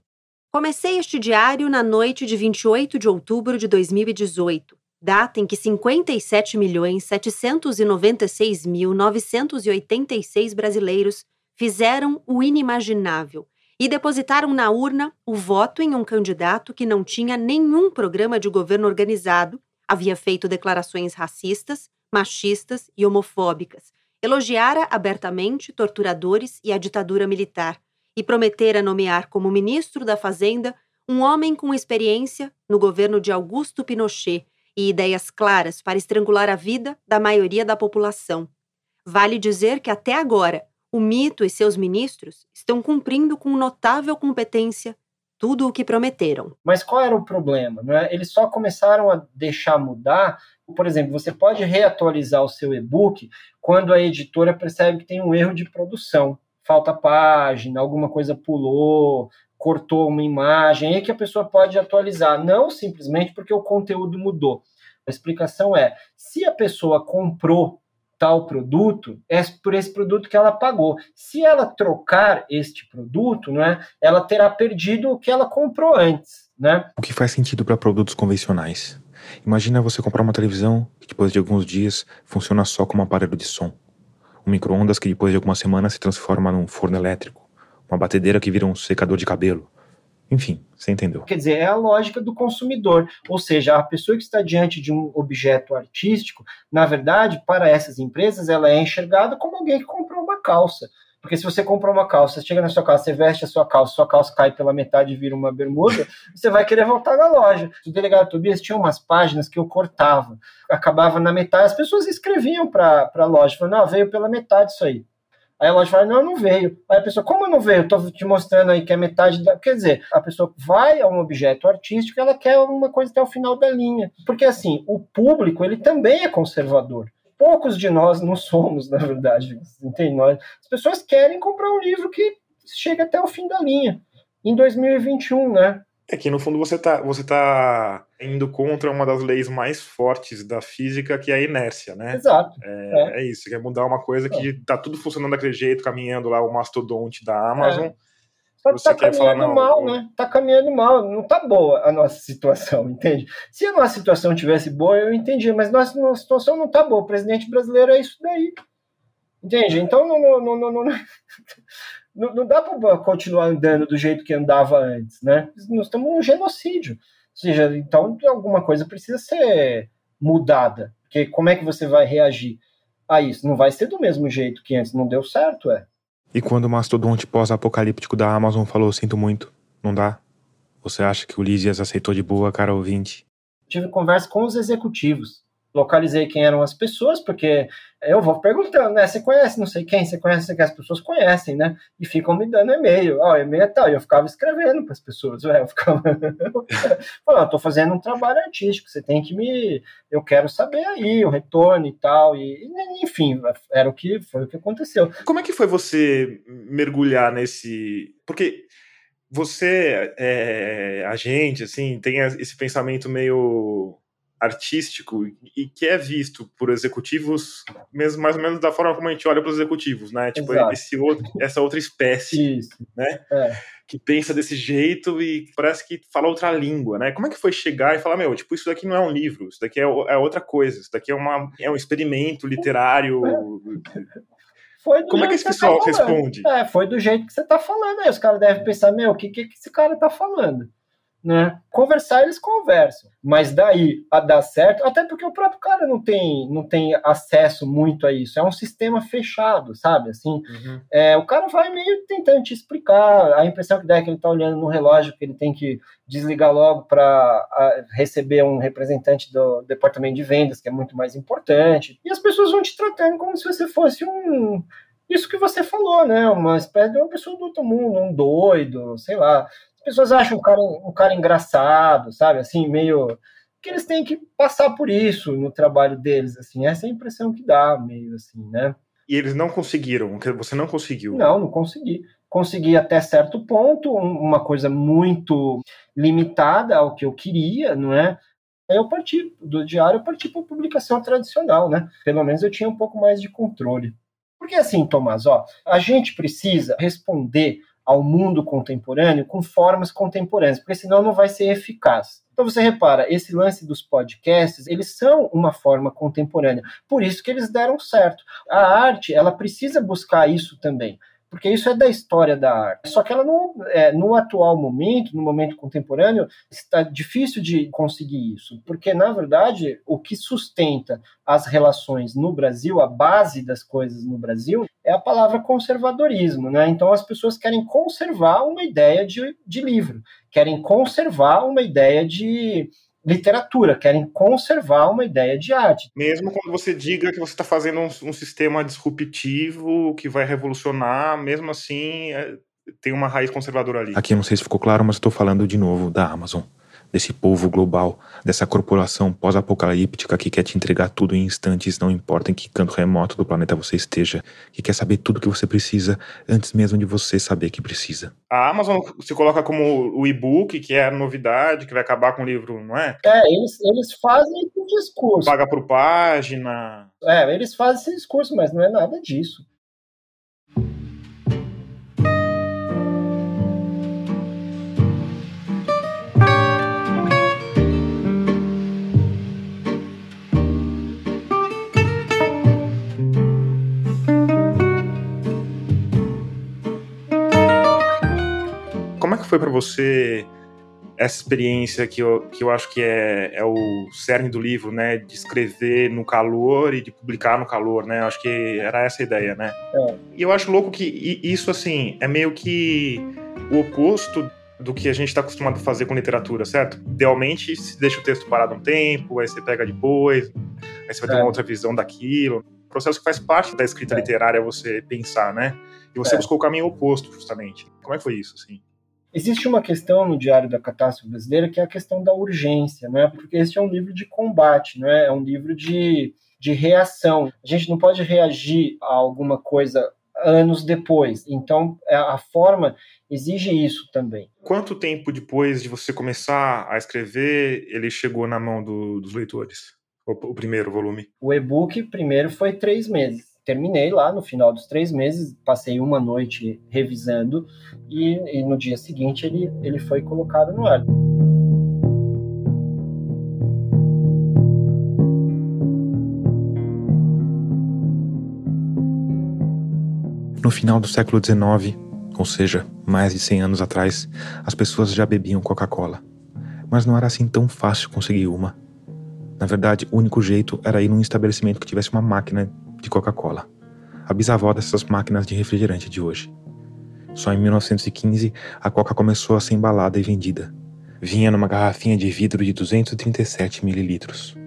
Speaker 4: Comecei este diário na noite de 28 de outubro de 2018 data em que 57.796.986 brasileiros fizeram o inimaginável e depositaram na urna o voto em um candidato que não tinha nenhum programa de governo organizado, havia feito declarações racistas, machistas e homofóbicas, elogiara abertamente torturadores e a ditadura militar e prometera nomear como ministro da Fazenda um homem com experiência no governo de Augusto Pinochet e ideias claras para estrangular a vida da maioria da população. Vale dizer que até agora, o mito e seus ministros estão cumprindo com notável competência tudo o que prometeram.
Speaker 3: Mas qual era o problema? É? Eles só começaram a deixar mudar. Por exemplo, você pode reatualizar o seu e-book quando a editora percebe que tem um erro de produção. Falta página, alguma coisa pulou, cortou uma imagem, aí que a pessoa pode atualizar, não simplesmente porque o conteúdo mudou. A explicação é: se a pessoa comprou tal produto, é por esse produto que ela pagou. Se ela trocar este produto, né, ela terá perdido o que ela comprou antes. Né?
Speaker 1: O que faz sentido para produtos convencionais. Imagina você comprar uma televisão que depois de alguns dias funciona só como aparelho de som. Um micro-ondas que depois de algumas semanas se transforma num forno elétrico uma batedeira que vira um secador de cabelo. Enfim, você entendeu.
Speaker 3: Quer dizer, é a lógica do consumidor. Ou seja, a pessoa que está diante de um objeto artístico, na verdade, para essas empresas, ela é enxergada como alguém que comprou uma calça. Porque se você compra uma calça, chega na sua casa, você veste a sua calça, sua calça cai pela metade e vira uma bermuda, você vai querer voltar na loja. O delegado Tobias tinha umas páginas que eu cortava, acabava na metade, as pessoas escreviam para a loja, falando, não, veio pela metade isso aí. Aí a loja fala, não, não veio. Aí a pessoa, como não veio? Estou te mostrando aí que é metade da. Quer dizer, a pessoa vai a um objeto artístico ela quer uma coisa até o final da linha. Porque assim, o público, ele também é conservador. Poucos de nós não somos, na verdade. Entende? Nós, as pessoas querem comprar um livro que chega até o fim da linha. Em 2021, né?
Speaker 1: É que no fundo você está você tá indo contra uma das leis mais fortes da física, que é a inércia, né?
Speaker 3: Exato.
Speaker 1: É, é. é isso, você quer mudar uma coisa que está é. tudo funcionando daquele jeito, caminhando lá o mastodonte da Amazon. É.
Speaker 3: Só que
Speaker 6: você
Speaker 3: tá
Speaker 6: quer falar,
Speaker 3: caminhando
Speaker 6: não,
Speaker 3: mal, né? Tá caminhando mal, não tá boa a nossa situação, entende? Se a nossa situação tivesse boa, eu entendia, mas nossa, nossa situação não tá boa. O presidente brasileiro é isso daí. Entende? Então não, não, não, não, não, não, dá para continuar andando do jeito que andava antes, né? Nós estamos num genocídio. Ou seja, então alguma coisa precisa ser mudada. Porque como é que você vai reagir a isso? Não vai ser do mesmo jeito que antes. Não deu certo, é.
Speaker 6: E quando o mastodonte pós-apocalíptico da Amazon falou sinto muito, não dá? Você acha que o Lísias aceitou de boa, cara ouvinte?
Speaker 3: tive conversa com os executivos. Localizei quem eram as pessoas, porque eu vou perguntando, né? Você conhece não sei quem? Você conhece que as pessoas conhecem, né? E ficam me dando e-mail. Ó, e-mail é tal. E eu ficava escrevendo para as pessoas. ué, Eu ficava. Falando, eu tô fazendo um trabalho artístico, você tem que me. Eu quero saber aí o retorno e tal. E, enfim, era o que foi o que aconteceu.
Speaker 6: Como é que foi você mergulhar nesse. Porque você é agente, assim, tem esse pensamento meio artístico e que é visto por executivos mesmo mais ou menos da forma como a gente olha para os executivos, né? Tipo
Speaker 3: Exato.
Speaker 6: esse outro, essa outra espécie
Speaker 3: Isso.
Speaker 6: né?
Speaker 3: É.
Speaker 6: Que pensa desse jeito e parece que fala outra língua, né? Como é que foi chegar e falar, meu, tipo, isso daqui não é um livro, isso daqui é, é outra coisa, isso daqui é, uma, é um experimento literário.
Speaker 3: Foi do
Speaker 6: Como é que esse
Speaker 3: tá
Speaker 6: pessoal
Speaker 3: falando.
Speaker 6: responde?
Speaker 3: É, foi do jeito que você tá falando aí. Os caras devem pensar, meu, o que, que, que esse cara tá falando? Né? Conversar, eles conversam. Mas daí a dar certo, até porque o próprio cara não tem, não tem acesso muito a isso. É um sistema fechado, sabe? Assim,
Speaker 6: Uhum.
Speaker 3: é, o cara vai meio tentando te explicar. A impressão que dá é que ele tá olhando no relógio, que ele tem que desligar logo para receber um representante do departamento de vendas, que é muito mais importante. E as pessoas vão te tratando como se você fosse um. Isso que você falou, né? Uma espécie de uma pessoa do outro mundo, um doido, sei lá. As pessoas acham um cara, um cara engraçado, sabe? Assim, meio. Que eles têm que passar por isso no trabalho deles, assim. Essa é a impressão que dá, meio assim, né?
Speaker 6: E eles não conseguiram, que você não conseguiu.
Speaker 3: Não, não consegui. Consegui até certo ponto, um- uma coisa muito limitada ao que eu queria, não é? Aí eu parti do diário, eu parti para publicação tradicional, né? Pelo menos eu tinha um pouco mais de controle. Porque assim, Tomás, ó, a gente precisa responder ao mundo contemporâneo com formas contemporâneas, porque senão não vai ser eficaz. Então você repara, esse lance dos podcasts, eles são uma forma contemporânea. Por isso que eles deram certo. A arte, ela precisa buscar isso também. Porque isso é da história da arte. Só que ela não, é, no atual momento, no momento contemporâneo, está difícil de conseguir isso. Porque, na verdade, o que sustenta as relações no Brasil, a base das coisas no Brasil, é a palavra conservadorismo. Né? Então, as pessoas querem conservar uma ideia de, de livro, querem conservar uma ideia de literatura, querem conservar uma ideia de arte.
Speaker 6: Mesmo quando você diga que você está fazendo um, um sistema disruptivo que vai revolucionar, mesmo assim é, tem uma raiz conservadora ali. Aqui eu não sei se ficou claro, mas estou falando de novo da Amazon, desse povo global, dessa corporação pós-apocalíptica que quer te entregar tudo em instantes, não importa em que canto remoto do planeta você esteja, que quer saber tudo que você precisa antes mesmo de você saber que precisa. A Amazon se coloca como o e-book, que é a novidade, que vai acabar com o livro, não é?
Speaker 3: É, eles, eles fazem esse discurso.
Speaker 6: Paga por página.
Speaker 3: É, eles fazem esse discurso, mas não é nada disso.
Speaker 6: Que foi para você essa experiência que eu, que eu acho que é, é o cerne do livro, né? De escrever no calor e de publicar no calor, né? Acho que era essa a ideia, né?
Speaker 3: É.
Speaker 6: E eu acho louco que isso, assim, é meio que o oposto do que a gente está acostumado a fazer com literatura, certo? Idealmente, se deixa o texto parado um tempo, aí você pega depois, aí você vai ter
Speaker 3: É.
Speaker 6: uma outra visão daquilo. O processo que faz parte da escrita
Speaker 3: É.
Speaker 6: literária é você pensar, né? E você
Speaker 3: É.
Speaker 6: buscou o caminho oposto, justamente. Como é que foi isso, assim?
Speaker 3: Existe uma questão no Diário da Catástrofe Brasileira que é a questão da urgência, né? porque esse é um livro de combate, né? é um livro de, de reação. A gente não pode reagir a alguma coisa anos depois. Então, é, a forma exige isso também.
Speaker 6: Quanto tempo depois de você começar a escrever ele chegou na mão do- dos leitores? O, o primeiro volume?
Speaker 3: O e-book primeiro foi três meses. Terminei lá no final dos três meses, passei uma noite revisando e, e no dia seguinte ele, ele foi colocado no ar.
Speaker 1: No final do século XIX, ou seja, mais de 100 anos atrás, as pessoas já bebiam Coca-Cola. Mas não era assim tão fácil conseguir uma. Na verdade, o único jeito era ir num estabelecimento que tivesse uma máquina de Coca-Cola, a bisavó dessas máquinas de refrigerante de hoje. Só em 1915 a Coca começou a ser embalada e vendida. Vinha numa garrafinha de vidro de 237 mililitros,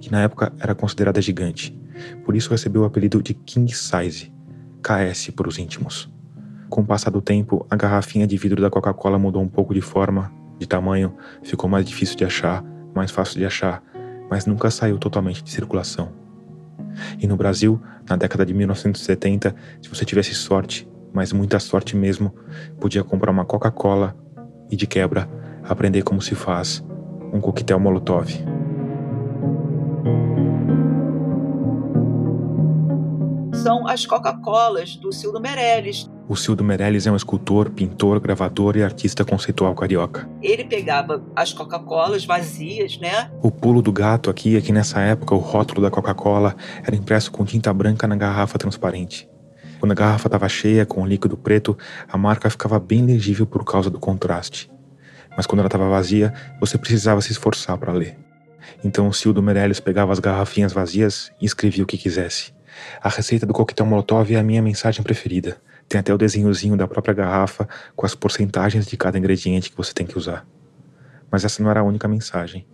Speaker 1: que na época era considerada gigante, por isso recebeu o apelido de King Size, KS para os íntimos. Com o passar do tempo, a garrafinha de vidro da Coca-Cola mudou um pouco de forma, de tamanho, ficou mais difícil de achar, mais fácil de achar, mas nunca saiu totalmente de circulação. E no Brasil, na década de 1970, se você tivesse sorte, mas muita sorte mesmo, podia comprar uma Coca-Cola e, de quebra, aprender como se faz um coquetel Molotov.
Speaker 5: são as Coca-Colas do Cildo Meirelles.
Speaker 1: O Cildo Meirelles é um escultor, pintor, gravador e artista conceitual carioca.
Speaker 5: Ele pegava as Coca-Colas vazias, né?
Speaker 1: O pulo do gato aqui é que nessa época o rótulo da Coca-Cola era impresso com tinta branca na garrafa transparente. Quando a garrafa estava cheia com o líquido preto, a marca ficava bem legível por causa do contraste. Mas quando ela estava vazia, você precisava se esforçar para ler. Então o Cildo Meirelles pegava as garrafinhas vazias e escrevia o que quisesse. A receita do coquetel Molotov é a minha mensagem preferida. Tem até o desenhozinho da própria garrafa com as porcentagens de cada ingrediente que você tem que usar. Mas essa não era a única mensagem.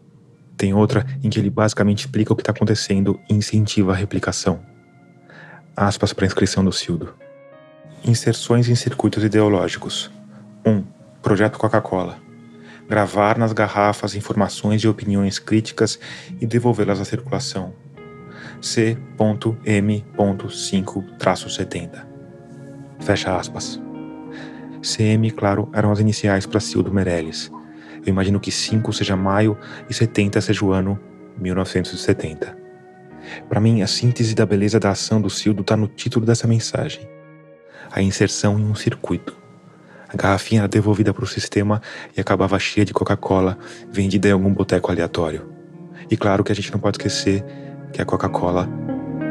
Speaker 1: Tem outra em que ele basicamente explica o que está acontecendo e incentiva a replicação. Aspas para a inscrição do Cildo. Inserções em circuitos ideológicos. 1. Um, projeto Coca-Cola. Gravar nas garrafas informações e opiniões críticas e devolvê-las à circulação C.M.5-70. Fecha aspas. CM, claro, eram as iniciais para Cildo Meirelles. Eu imagino que 5 seja maio e 70 seja o ano 1970. Para mim, a síntese da beleza da ação do Cildo está no título dessa mensagem: a inserção em um circuito. A garrafinha era devolvida para o sistema e acabava cheia de Coca-Cola, vendida em algum boteco aleatório. E claro que a gente não pode esquecer que a Coca-Cola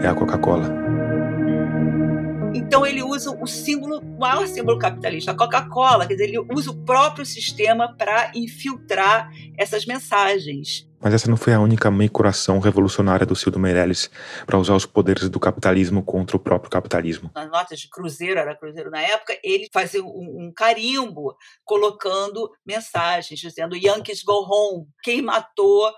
Speaker 1: é a Coca-Cola.
Speaker 5: Então ele usa o símbolo, o maior símbolo capitalista, a Coca-Cola, quer dizer, ele usa o próprio sistema para infiltrar essas mensagens.
Speaker 1: Mas essa não foi a única meio-coração revolucionária do Cildo Meirelles para usar os poderes do capitalismo contra o próprio capitalismo.
Speaker 5: Nas notas de cruzeiro, era cruzeiro na época, ele fazia um, um carimbo colocando mensagens dizendo Yankees go home, quem matou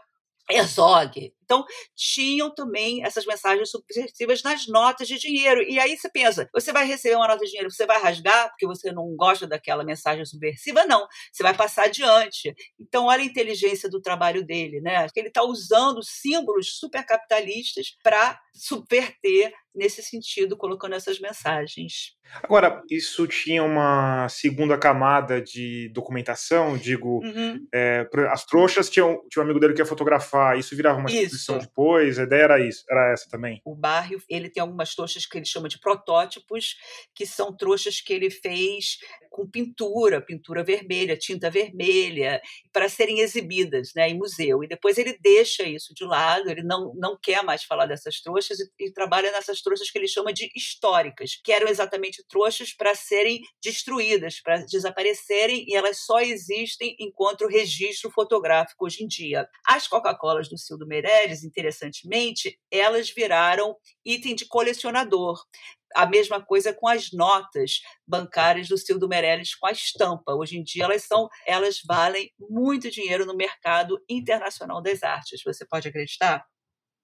Speaker 5: Herzog. Então, tinham também essas mensagens subversivas nas notas de dinheiro. E aí você pensa, você vai receber uma nota de dinheiro, você vai rasgar porque você não gosta daquela mensagem subversiva? Não, você vai passar adiante. Então, olha a inteligência do trabalho dele, né? Ele está usando símbolos supercapitalistas para subverter nesse sentido, colocando essas mensagens.
Speaker 6: Agora, isso tinha uma segunda camada de documentação, digo, uhum. é, as trouxas tinham, tinha um amigo dele que ia fotografar, isso virava uma exposição depois, a ideia era isso, era essa também.
Speaker 5: O bairro, ele tem algumas trouxas que ele chama de protótipos, que são trouxas que ele fez com pintura, pintura vermelha, tinta vermelha, para serem exibidas né, em museu. E depois ele deixa isso de lado, ele não, não quer mais falar dessas trouxas e, e trabalha nessas trouxas que ele chama de históricas, que eram exatamente trouxas para serem destruídas, para desaparecerem, e elas só existem enquanto registro fotográfico hoje em dia. As Coca-Colas do Cildo Meirelles, interessantemente, elas viraram item de colecionador. A mesma coisa com as notas bancárias do Cildo Meirelles com a estampa. Hoje em dia elas são, elas valem muito dinheiro no mercado internacional das artes. Você pode acreditar?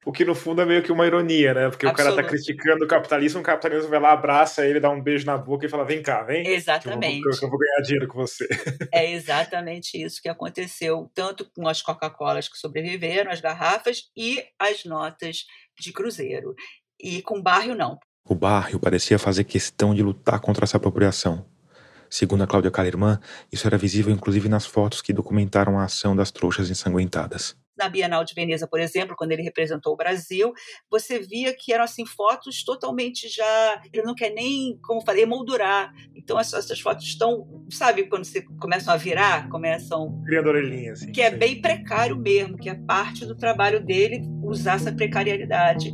Speaker 6: O que no fundo é meio que uma ironia, né? Porque Absoluto. o cara tá criticando o capitalismo, o capitalismo vai lá, abraça ele, dá um beijo na boca e fala: vem cá, vem.
Speaker 5: Exatamente.
Speaker 6: Que eu, vou, que eu vou ganhar dinheiro com você.
Speaker 5: É exatamente isso que aconteceu, tanto com as Coca-Colas que sobreviveram, as garrafas e as notas de cruzeiro. E com o bairro, não.
Speaker 1: O bairro parecia fazer questão de lutar contra essa apropriação. Segundo a Cláudia Kalerman, isso era visível inclusive nas fotos que documentaram a ação das trouxas ensanguentadas.
Speaker 5: Na Bienal de Veneza, por exemplo, quando ele representou o Brasil, você via que eram assim fotos totalmente já, ele não quer nem, como falei, moldurar. Então essas, essas fotos estão, sabe, quando você começam a virar, começam
Speaker 6: criando orelhinhas,
Speaker 5: assim, que é bem precário mesmo, que é parte do trabalho dele usar essa precariedade.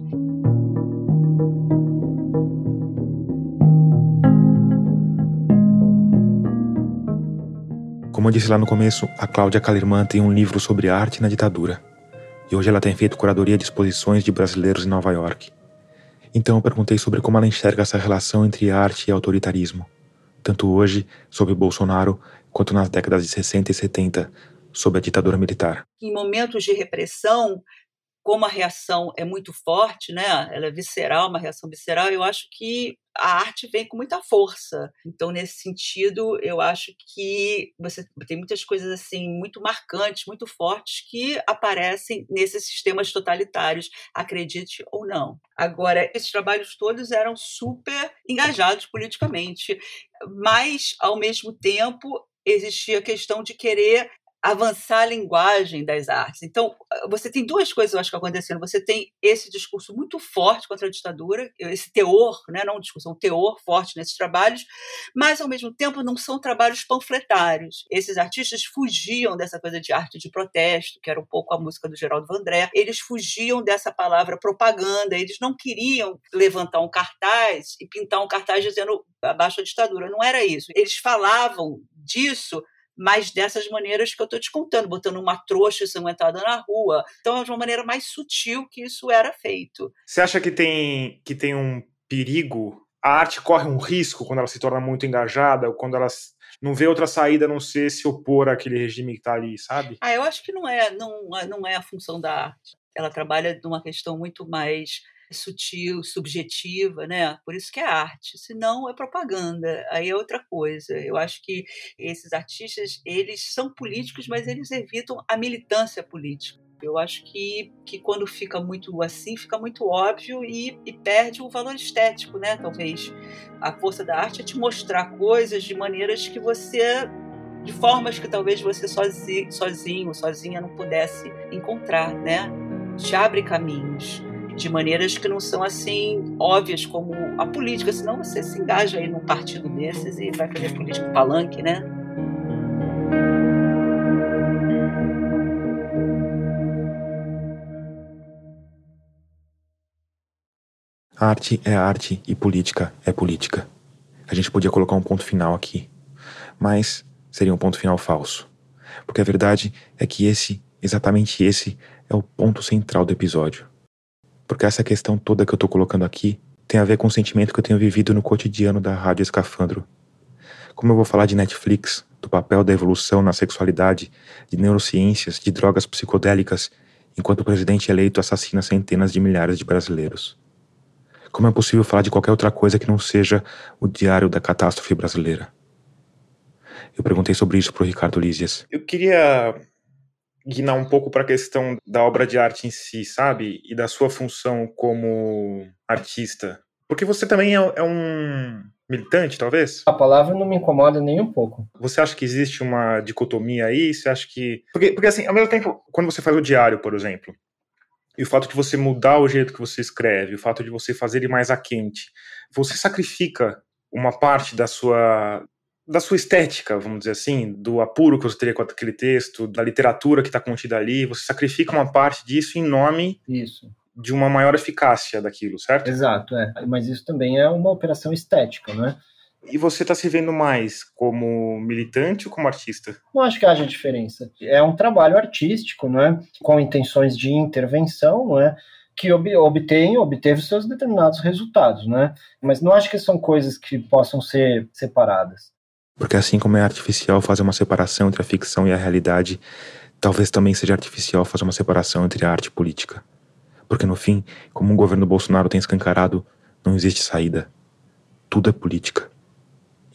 Speaker 1: Como eu disse lá no começo, a Cláudia Kalerman tem um livro sobre arte na ditadura. E hoje ela tem feito curadoria de exposições de brasileiros em Nova York. Então eu perguntei sobre como ela enxerga essa relação entre arte e autoritarismo, tanto hoje, sob Bolsonaro, quanto nas décadas de 60 e 70, sob a ditadura militar.
Speaker 5: Em momentos de repressão, como a reação é muito forte, né? Ela é visceral, uma reação visceral. Eu acho que a arte vem com muita força. Então, nesse sentido, eu acho que você tem muitas coisas assim muito marcantes, muito fortes que aparecem nesses sistemas totalitários, acredite ou não. Agora, esses trabalhos todos eram super engajados politicamente, mas ao mesmo tempo existia a questão de querer avançar a linguagem das artes. Então, você tem duas coisas, eu acho, que acontecendo. Você tem esse discurso muito forte contra a ditadura, esse teor, né, não um discurso, um teor forte nesses trabalhos, mas, ao mesmo tempo, não são trabalhos panfletários. Esses artistas fugiam dessa coisa de arte de protesto, que era um pouco a música do Geraldo Vandré, eles fugiam dessa palavra propaganda, eles não queriam levantar um cartaz e pintar um cartaz dizendo abaixo a ditadura. Não era isso. Eles falavam disso mas dessas maneiras que eu estou te contando, botando uma trouxa ensanguentada na rua. Então, é de uma maneira mais sutil que isso era feito.
Speaker 6: Você acha que tem, que tem um perigo? A arte corre um risco quando ela se torna muito engajada, ou quando ela não vê outra saída a não ser se opor àquele regime que está ali, sabe?
Speaker 5: Ah, eu acho que não é, não, não é a função da arte. Ela trabalha numa questão muito mais sutil, subjetiva, né? Por isso que é arte. Senão é propaganda. Aí é outra coisa. Eu acho que esses artistas, eles são políticos, mas eles evitam a militância política. Eu acho que, que quando fica muito assim, fica muito óbvio e, e, perde o valor estético, né? Talvez. A força da arte é te mostrar coisas de maneiras que você. de formas que talvez você sozinho, sozinho sozinha não pudesse encontrar, né? Te abre caminhos de maneiras que não são assim óbvias como a política, senão você se engaja aí num partido desses e vai fazer política palanque, né?
Speaker 1: Arte é arte e política é política. A gente podia colocar um ponto final aqui, mas seria um ponto final falso. Porque a verdade é que esse, exatamente esse, é o ponto central do episódio. Porque essa questão toda que eu tô colocando aqui tem a ver com o sentimento que eu tenho vivido no cotidiano da Rádio Escafandro. Como eu vou falar de Netflix, do papel da evolução na sexualidade, de neurociências, de drogas psicodélicas, enquanto o presidente eleito assassina centenas de milhares de brasileiros. Como é possível falar de qualquer outra coisa que não seja o diário da catástrofe brasileira? Eu perguntei sobre isso pro Ricardo Lízias.
Speaker 6: Eu queria guinar um pouco para a questão da obra de arte em si, sabe? E da sua função como artista. Porque você também é, é um militante, talvez?
Speaker 3: A palavra não me incomoda nem um pouco.
Speaker 6: Você acha que existe uma dicotomia aí? Você acha que. Porque, porque assim, ao mesmo tempo, quando você faz o diário, por exemplo, e o fato de você mudar o jeito que você escreve, o fato de você fazer ele mais a quente, você sacrifica uma parte da sua da sua estética, vamos dizer assim, do apuro que você teria com aquele texto, da literatura que está contida ali, você sacrifica uma parte disso em nome
Speaker 3: isso.
Speaker 6: de uma maior eficácia daquilo, certo?
Speaker 3: Exato, é. Mas isso também é uma operação estética, né?
Speaker 6: E você está se vendo mais como militante ou como artista?
Speaker 3: Não acho que haja diferença. É um trabalho artístico, não é? Com intenções de intervenção, não é? que obtém, obteve seus determinados resultados, né? Mas não acho que são coisas que possam ser separadas.
Speaker 1: Porque assim como é artificial fazer uma separação entre a ficção e a realidade, talvez também seja artificial fazer uma separação entre a arte e política. Porque no fim, como o governo Bolsonaro tem escancarado, não existe saída. Tudo é política,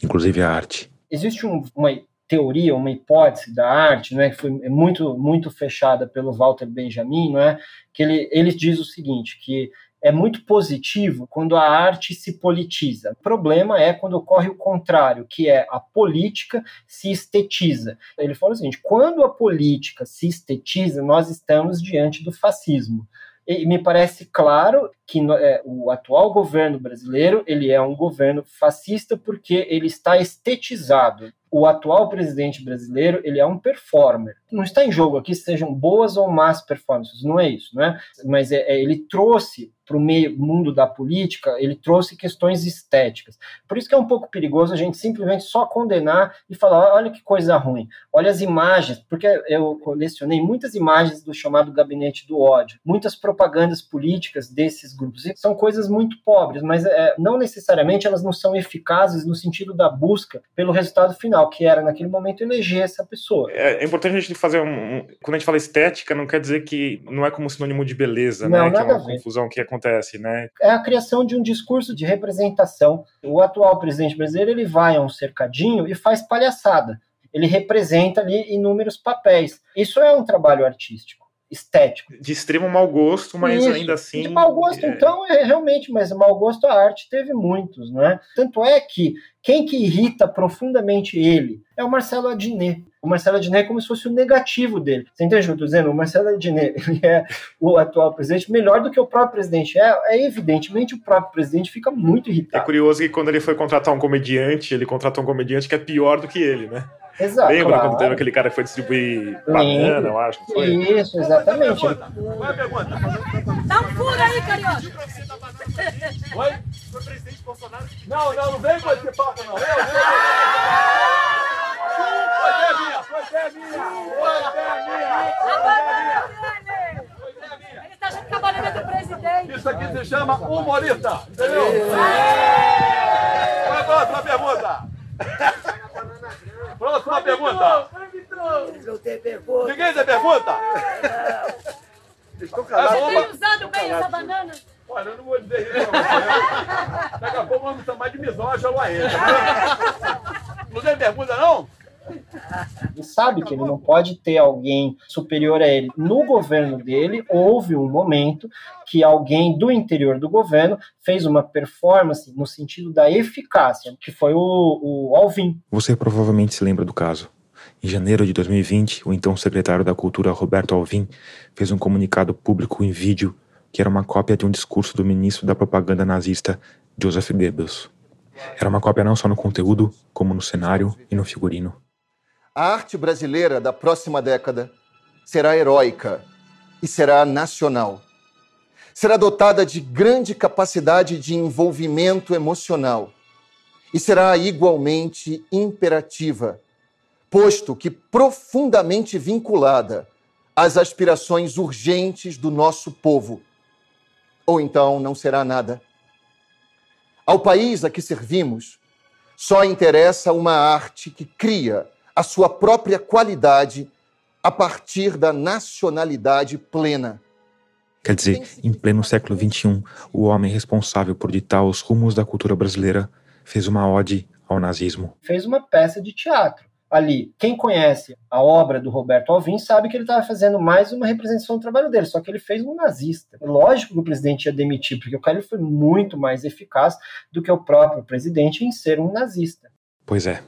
Speaker 1: inclusive a arte.
Speaker 3: Existe um, uma teoria, uma hipótese da arte, né, que foi muito muito fechada pelo Walter Benjamin, não é? Que ele ele diz o seguinte, que é muito positivo quando a arte se politiza. O problema é quando ocorre o contrário, que é a política se estetiza. Ele fala o seguinte: quando a política se estetiza, nós estamos diante do fascismo. E me parece claro que é, o atual governo brasileiro ele é um governo fascista porque ele está estetizado. O atual presidente brasileiro ele é um performer. Não está em jogo aqui sejam boas ou más performances, não é isso, né? Mas é, é ele trouxe para o meio mundo da política, ele trouxe questões estéticas. Por isso que é um pouco perigoso a gente simplesmente só condenar e falar, olha que coisa ruim, olha as imagens, porque eu colecionei muitas imagens do chamado gabinete do ódio, muitas propagandas políticas desses grupos. E são coisas muito pobres, mas é, não necessariamente elas não são eficazes no sentido da busca pelo resultado final, que era naquele momento eleger essa pessoa.
Speaker 6: É, é importante a gente fazer um, um, Quando a gente fala estética, não quer dizer que não é como sinônimo de beleza,
Speaker 3: não,
Speaker 6: né? Que é uma confusão que acontece né?
Speaker 3: É a criação de um discurso de representação. O atual presidente brasileiro ele vai a um cercadinho e faz palhaçada. Ele representa ali inúmeros papéis. Isso é um trabalho artístico estético.
Speaker 6: De extremo mau gosto, mas Isso. ainda assim.
Speaker 3: De mau gosto, é... então, é realmente, mas mau gosto a arte teve muitos, né? Tanto é que quem que irrita profundamente ele é o Marcelo Adnet. O Marcelo Adnet é como se fosse o negativo dele. Você entende o que eu estou dizendo? O Marcelo Adnet ele é o atual presidente melhor do que o próprio presidente. É, é evidentemente o próprio presidente fica muito irritado.
Speaker 6: É curioso que quando ele foi contratar um comediante, ele contratou um comediante que é pior do que ele, né?
Speaker 3: Exato.
Speaker 6: Lembra claro. quando teve aquele cara que foi distribuir banana, eu acho? Foi?
Speaker 3: Isso, exatamente. Qual
Speaker 7: é a pergunta? Dá um furo aí, Carioca. Oi? Foi presidente Bolsonaro? Não, não, não vem com esse papo, não. Eu, eu, Foi ideia minha, foi ideia minha. Foi ideia minha. Foi ideia minha. Ele tá junto com a banana do presidente. Isso aqui se chama humorista, entendeu? Qual é a próxima pergunta? Próxima pergunta. Não tem pergunta. Ninguém tem pergunta? Estou calado. Você tem usado bem essa banana? Olha, eu não vou dizer isso não. Daqui a pouco vamos chamar de misógino a ele. Não tem pergunta, não?
Speaker 3: Ele sabe que ele não pode ter alguém superior a ele. No governo dele, houve um momento que alguém do interior do governo fez uma performance no sentido da eficácia, que foi o, o Alvin.
Speaker 1: Você provavelmente se lembra do caso. Em janeiro de 2020, o então secretário da Cultura, Roberto Alvim, fez um comunicado público em vídeo que era uma cópia de um discurso do ministro da propaganda nazista, Joseph Goebbels. Era uma cópia não só no conteúdo, como no cenário e no figurino.
Speaker 8: A arte brasileira da próxima década será heróica e será nacional. Será dotada de grande capacidade de envolvimento emocional e será igualmente imperativa, posto que profundamente vinculada às aspirações urgentes do nosso povo. Ou então não será nada. Ao país a que servimos, só interessa uma arte que cria a sua própria qualidade a partir da nacionalidade plena.
Speaker 1: Quer dizer, em pleno século XXI, o homem responsável por ditar os rumos da cultura brasileira fez uma ode ao nazismo.
Speaker 3: Fez uma peça de teatro ali. Quem conhece a obra do Roberto Alvim sabe que ele estava fazendo mais uma representação do trabalho dele, só que ele fez um nazista. Lógico que o presidente ia demitir, porque o cara foi muito mais eficaz do que o próprio presidente em ser um nazista.
Speaker 1: Pois é,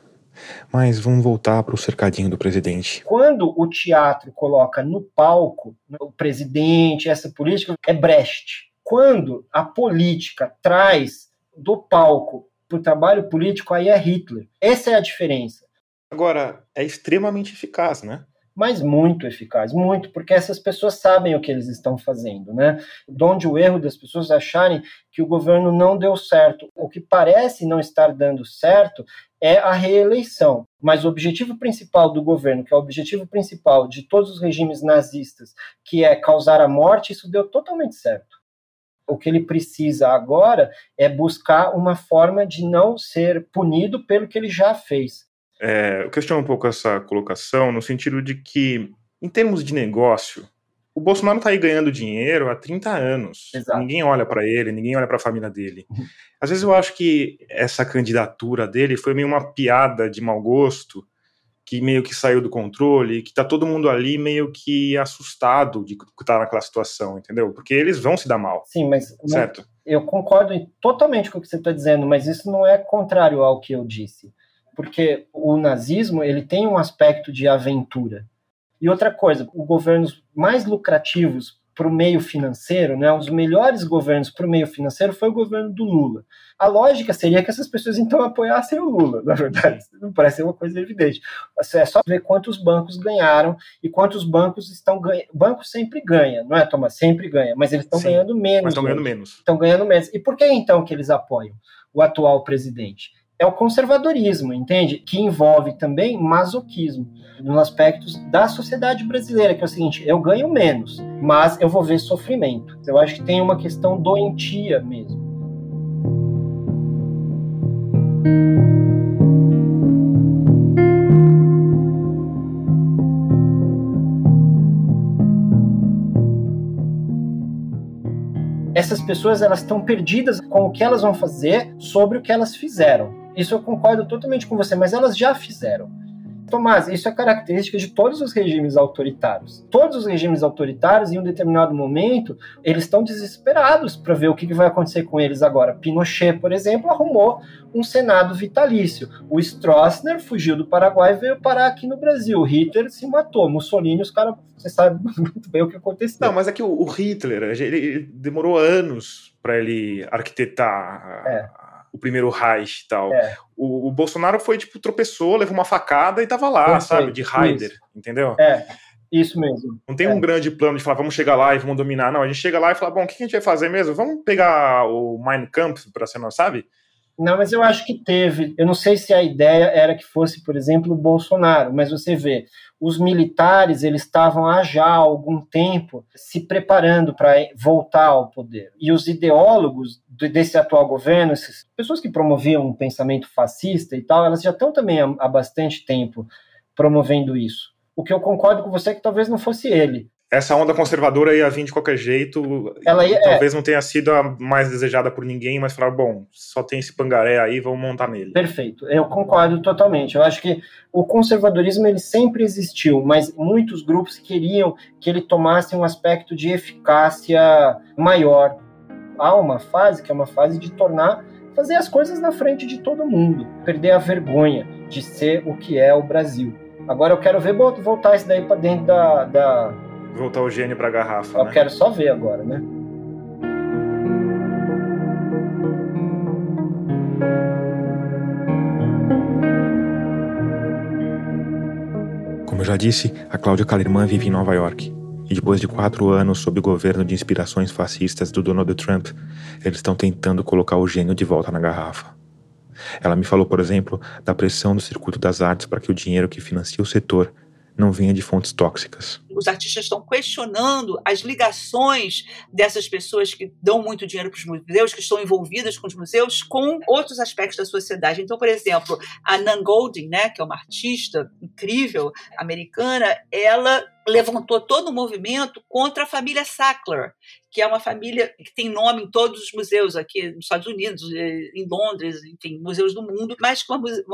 Speaker 1: mas vamos voltar para o cercadinho do presidente.
Speaker 3: Quando o teatro coloca no palco né, o presidente, essa política, é Brecht. Quando a política traz do palco para o trabalho político, aí é Hitler. Essa é a diferença.
Speaker 6: Agora, é extremamente eficaz, né?
Speaker 3: Mas muito eficaz, muito, porque essas pessoas sabem o que eles estão fazendo, né? Donde o erro das pessoas acharem que o governo não deu certo. O que parece não estar dando certo é a reeleição. Mas o objetivo principal do governo, que é o objetivo principal de todos os regimes nazistas, que é causar a morte, isso deu totalmente certo. O que ele precisa agora é buscar uma forma de não ser punido pelo que ele já fez.
Speaker 6: É, eu questiono um pouco essa colocação no sentido de que, em termos de negócio, o Bolsonaro está aí ganhando dinheiro há 30 anos. Exato. Ninguém olha para ele, ninguém olha para a família dele. Às vezes eu acho que essa candidatura dele foi meio uma piada de mau gosto que meio que saiu do controle, que tá todo mundo ali meio que assustado de estar tá naquela situação, entendeu? Porque eles vão se dar mal.
Speaker 3: Sim, mas
Speaker 6: certo.
Speaker 3: eu concordo totalmente com o que você está dizendo, mas isso não é contrário ao que eu disse, porque o nazismo ele tem um aspecto de aventura. E outra coisa, os governos mais lucrativos para o meio financeiro, né, um dos melhores governos para o meio financeiro foi o governo do Lula. A lógica seria que essas pessoas então apoiassem o Lula, na verdade. Não parece ser uma coisa evidente. É só ver quantos bancos ganharam e quantos bancos estão ganhando. Banco sempre ganha, não é, Thomas? Sempre ganha, mas eles estão ganhando menos. Mas
Speaker 6: estão ganhando menos.
Speaker 3: Estão ganhando menos. E por que então que eles apoiam o atual presidente? É o conservadorismo, entende? Que envolve também masoquismo, nos aspectos da sociedade brasileira, que é o seguinte: eu ganho menos, mas eu vou ver sofrimento. Eu acho que tem uma questão doentia mesmo. essas pessoas elas estão perdidas com o que elas vão fazer sobre o que elas fizeram. Isso eu concordo totalmente com você, mas elas já fizeram. Tomás, isso é característica de todos os regimes autoritários. Todos os regimes autoritários, em um determinado momento, eles estão desesperados para ver o que vai acontecer com eles agora. Pinochet, por exemplo, arrumou um Senado vitalício. O Stroessner fugiu do Paraguai e veio parar aqui no Brasil. Hitler se matou. Mussolini, os caras, você sabe muito bem o que aconteceu.
Speaker 6: Não, mas é que o, Hitler, ele demorou anos para ele arquitetar é o primeiro Reich e tal. É. O, o, Bolsonaro foi, tipo, tropeçou, levou uma facada e tava lá, sabe? De Raider, entendeu?
Speaker 3: É. Isso mesmo.
Speaker 6: Não tem é. um grande plano de falar, vamos chegar lá e vamos dominar. Não, a gente chega lá e fala, bom, o que a gente vai fazer mesmo? Vamos pegar o Mein Kampf para ser, não sabe?
Speaker 3: Não, mas eu acho que teve. Eu não sei se a ideia era que fosse, por exemplo, o Bolsonaro, mas você vê, os militares eles estavam há já algum tempo se preparando para voltar ao poder. E os ideólogos desse atual governo, essas pessoas que promoviam um pensamento fascista e tal, elas já estão também há bastante tempo promovendo isso. O que eu concordo com você é que talvez não fosse ele,
Speaker 6: essa onda conservadora ia vir de qualquer jeito. Ela ia, talvez é. não tenha sido a mais desejada por ninguém, mas falaram, bom, só tem esse pangaré aí, vamos montar nele.
Speaker 3: Perfeito, eu concordo totalmente. Eu acho que o conservadorismo ele sempre existiu, mas muitos grupos queriam que ele tomasse um aspecto de eficácia maior. Há uma fase que é uma fase de tornar fazer as coisas na frente de todo mundo, perder a vergonha de ser o que é o Brasil. Agora eu quero ver voltar isso daí para dentro da, da
Speaker 6: voltar o gênio para a garrafa.
Speaker 3: Eu
Speaker 6: né?
Speaker 3: quero só ver agora, né?
Speaker 1: Como eu já disse, a Cláudia Kalerman vive em Nova York. E depois de quatro anos sob o governo de inspirações fascistas do Donald Trump, eles estão tentando colocar o gênio de volta na garrafa. Ela me falou, por exemplo, da pressão do circuito das artes para que o dinheiro que financia o setor não venha de fontes tóxicas.
Speaker 5: Os artistas estão questionando as ligações dessas pessoas que dão muito dinheiro para os museus, que estão envolvidas com os museus, com outros aspectos da sociedade. Então, por exemplo, a Nan Goldin, né, que é uma artista incrível americana, ela levantou todo o movimento contra a família Sackler, que é uma família que tem nome em todos os museus aqui nos Estados Unidos, eh, em Londres, enfim, museus do mundo, mas que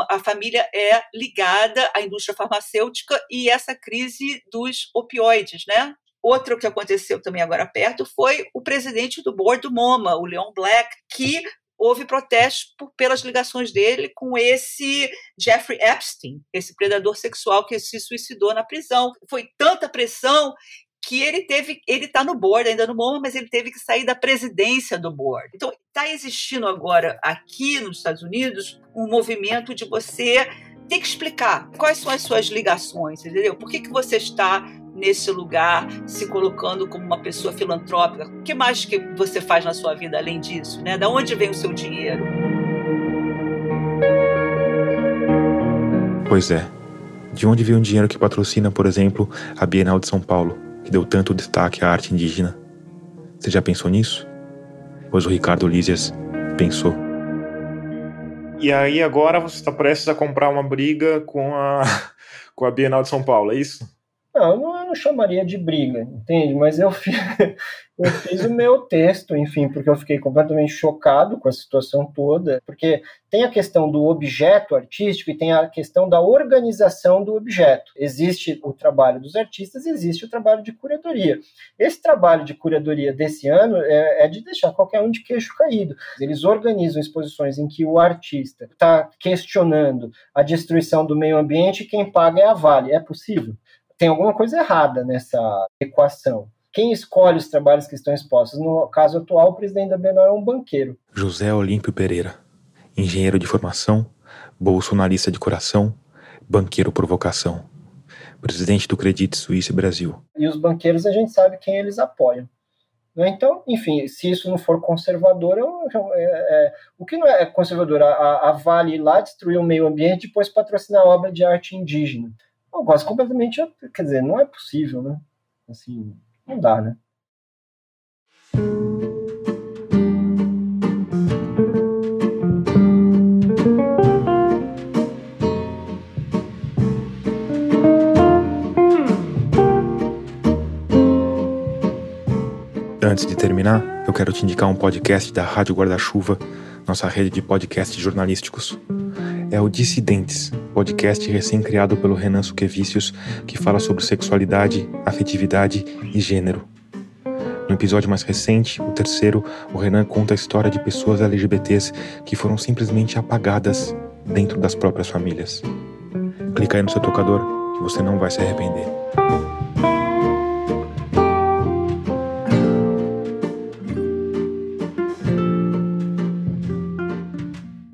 Speaker 5: a família é ligada à indústria farmacêutica e essa crise dos opioides, né? Outro que aconteceu também agora perto foi o presidente do board do MoMA, o Leon Black, que houve protestos por, pelas ligações dele com esse Jeffrey Epstein, esse predador sexual que se suicidou na prisão. Foi tanta pressão que ele teve, ele está no board ainda no MoMA, mas ele teve que sair da presidência do board. Então, está existindo agora aqui nos Estados Unidos um movimento de você ter que explicar quais são as suas ligações, entendeu? Por que, que você está nesse lugar, se colocando como uma pessoa filantrópica. O que mais que você faz na sua vida além disso? Né? Da onde vem o seu dinheiro?
Speaker 1: Pois é. De onde vem o dinheiro que patrocina, por exemplo, a Bienal de São Paulo, que deu tanto destaque à arte indígena? Você já pensou nisso? Pois o Ricardo Lízias pensou.
Speaker 6: E aí agora você está prestes a comprar uma briga com a, com a Bienal de São Paulo, é isso?
Speaker 3: Não, eu não, eu não chamaria de briga, entende? Mas eu fiz, eu fiz o meu texto, enfim, porque eu fiquei completamente chocado com a situação toda, porque tem a questão do objeto artístico e tem a questão da organização do objeto. Existe o trabalho dos artistas e existe o trabalho de curadoria. Esse trabalho de curadoria desse ano é, é de deixar qualquer um de queixo caído. Eles organizam exposições em que o artista está questionando a destruição do meio ambiente e quem paga é a Vale. É possível? Tem alguma coisa errada nessa equação quem escolhe os trabalhos que estão expostos? No caso atual, o presidente da Bienal é um banqueiro.
Speaker 1: José Olímpio Pereira, engenheiro de formação, bolsonarista de coração, banqueiro por vocação, presidente do Credit Suisse Brasil.
Speaker 3: E os banqueiros a gente sabe quem eles apoiam. Né? Então, enfim, se isso não for conservador, é, é, o que não é conservador? A, a Vale lá destruir o meio ambiente e depois patrocinar obra de arte indígena. Eu gosto completamente, quer dizer, não é possível, né? Assim, não dá, né?
Speaker 1: Antes de terminar, eu quero te indicar um podcast da Rádio Guarda-Chuva, nossa rede de podcasts jornalísticos. É o Dissidentes, podcast recém-criado pelo Renan Suquevicius, que fala sobre sexualidade, afetividade e gênero. No episódio mais recente, o terceiro, o Renan conta a história de pessoas LGBTs que foram simplesmente apagadas dentro das próprias famílias. Clica aí no seu tocador que você não vai se arrepender.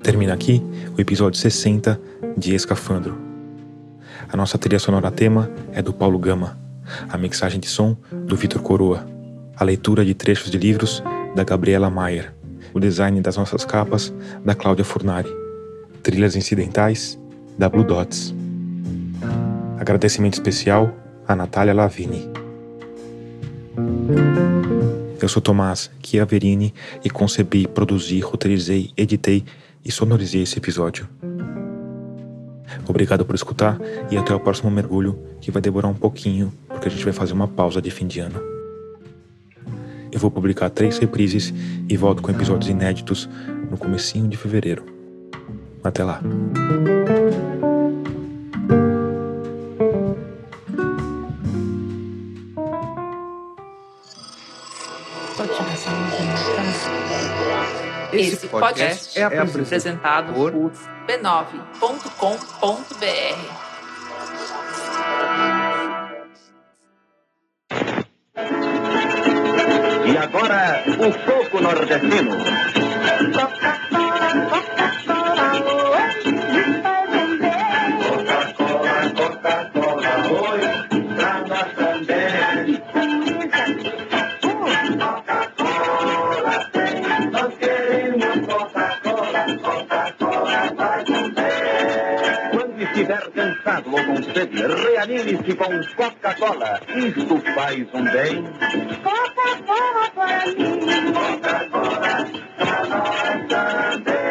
Speaker 1: Termina aqui o episódio 60 de Escafandro. A nossa trilha sonora tema é do Paulo Gama, a mixagem de som do Vitor Coroa, a leitura de trechos de livros da Gabriela Maier, o design das nossas capas da Cláudia Furnari, trilhas incidentais da Blue Dots. Agradecimento especial a Natália Lavini. Eu sou Tomás Chiaverini e concebi, produzi, roteirizei, editei e sonorizei esse episódio. Obrigado por escutar e até o próximo mergulho, que vai demorar um pouquinho, porque a gente vai fazer uma pausa de fim de ano. Eu vou publicar três reprises e volto com episódios inéditos no comecinho de fevereiro. Até lá.
Speaker 9: Esse podcast é apresentado por b9.com.br.
Speaker 10: E agora, o foco nordestino. cansado ou com sede, reanime-se com Coca-Cola. Isto faz um bem.
Speaker 11: Coca-Cola para mim. Coca-Cola para nós também.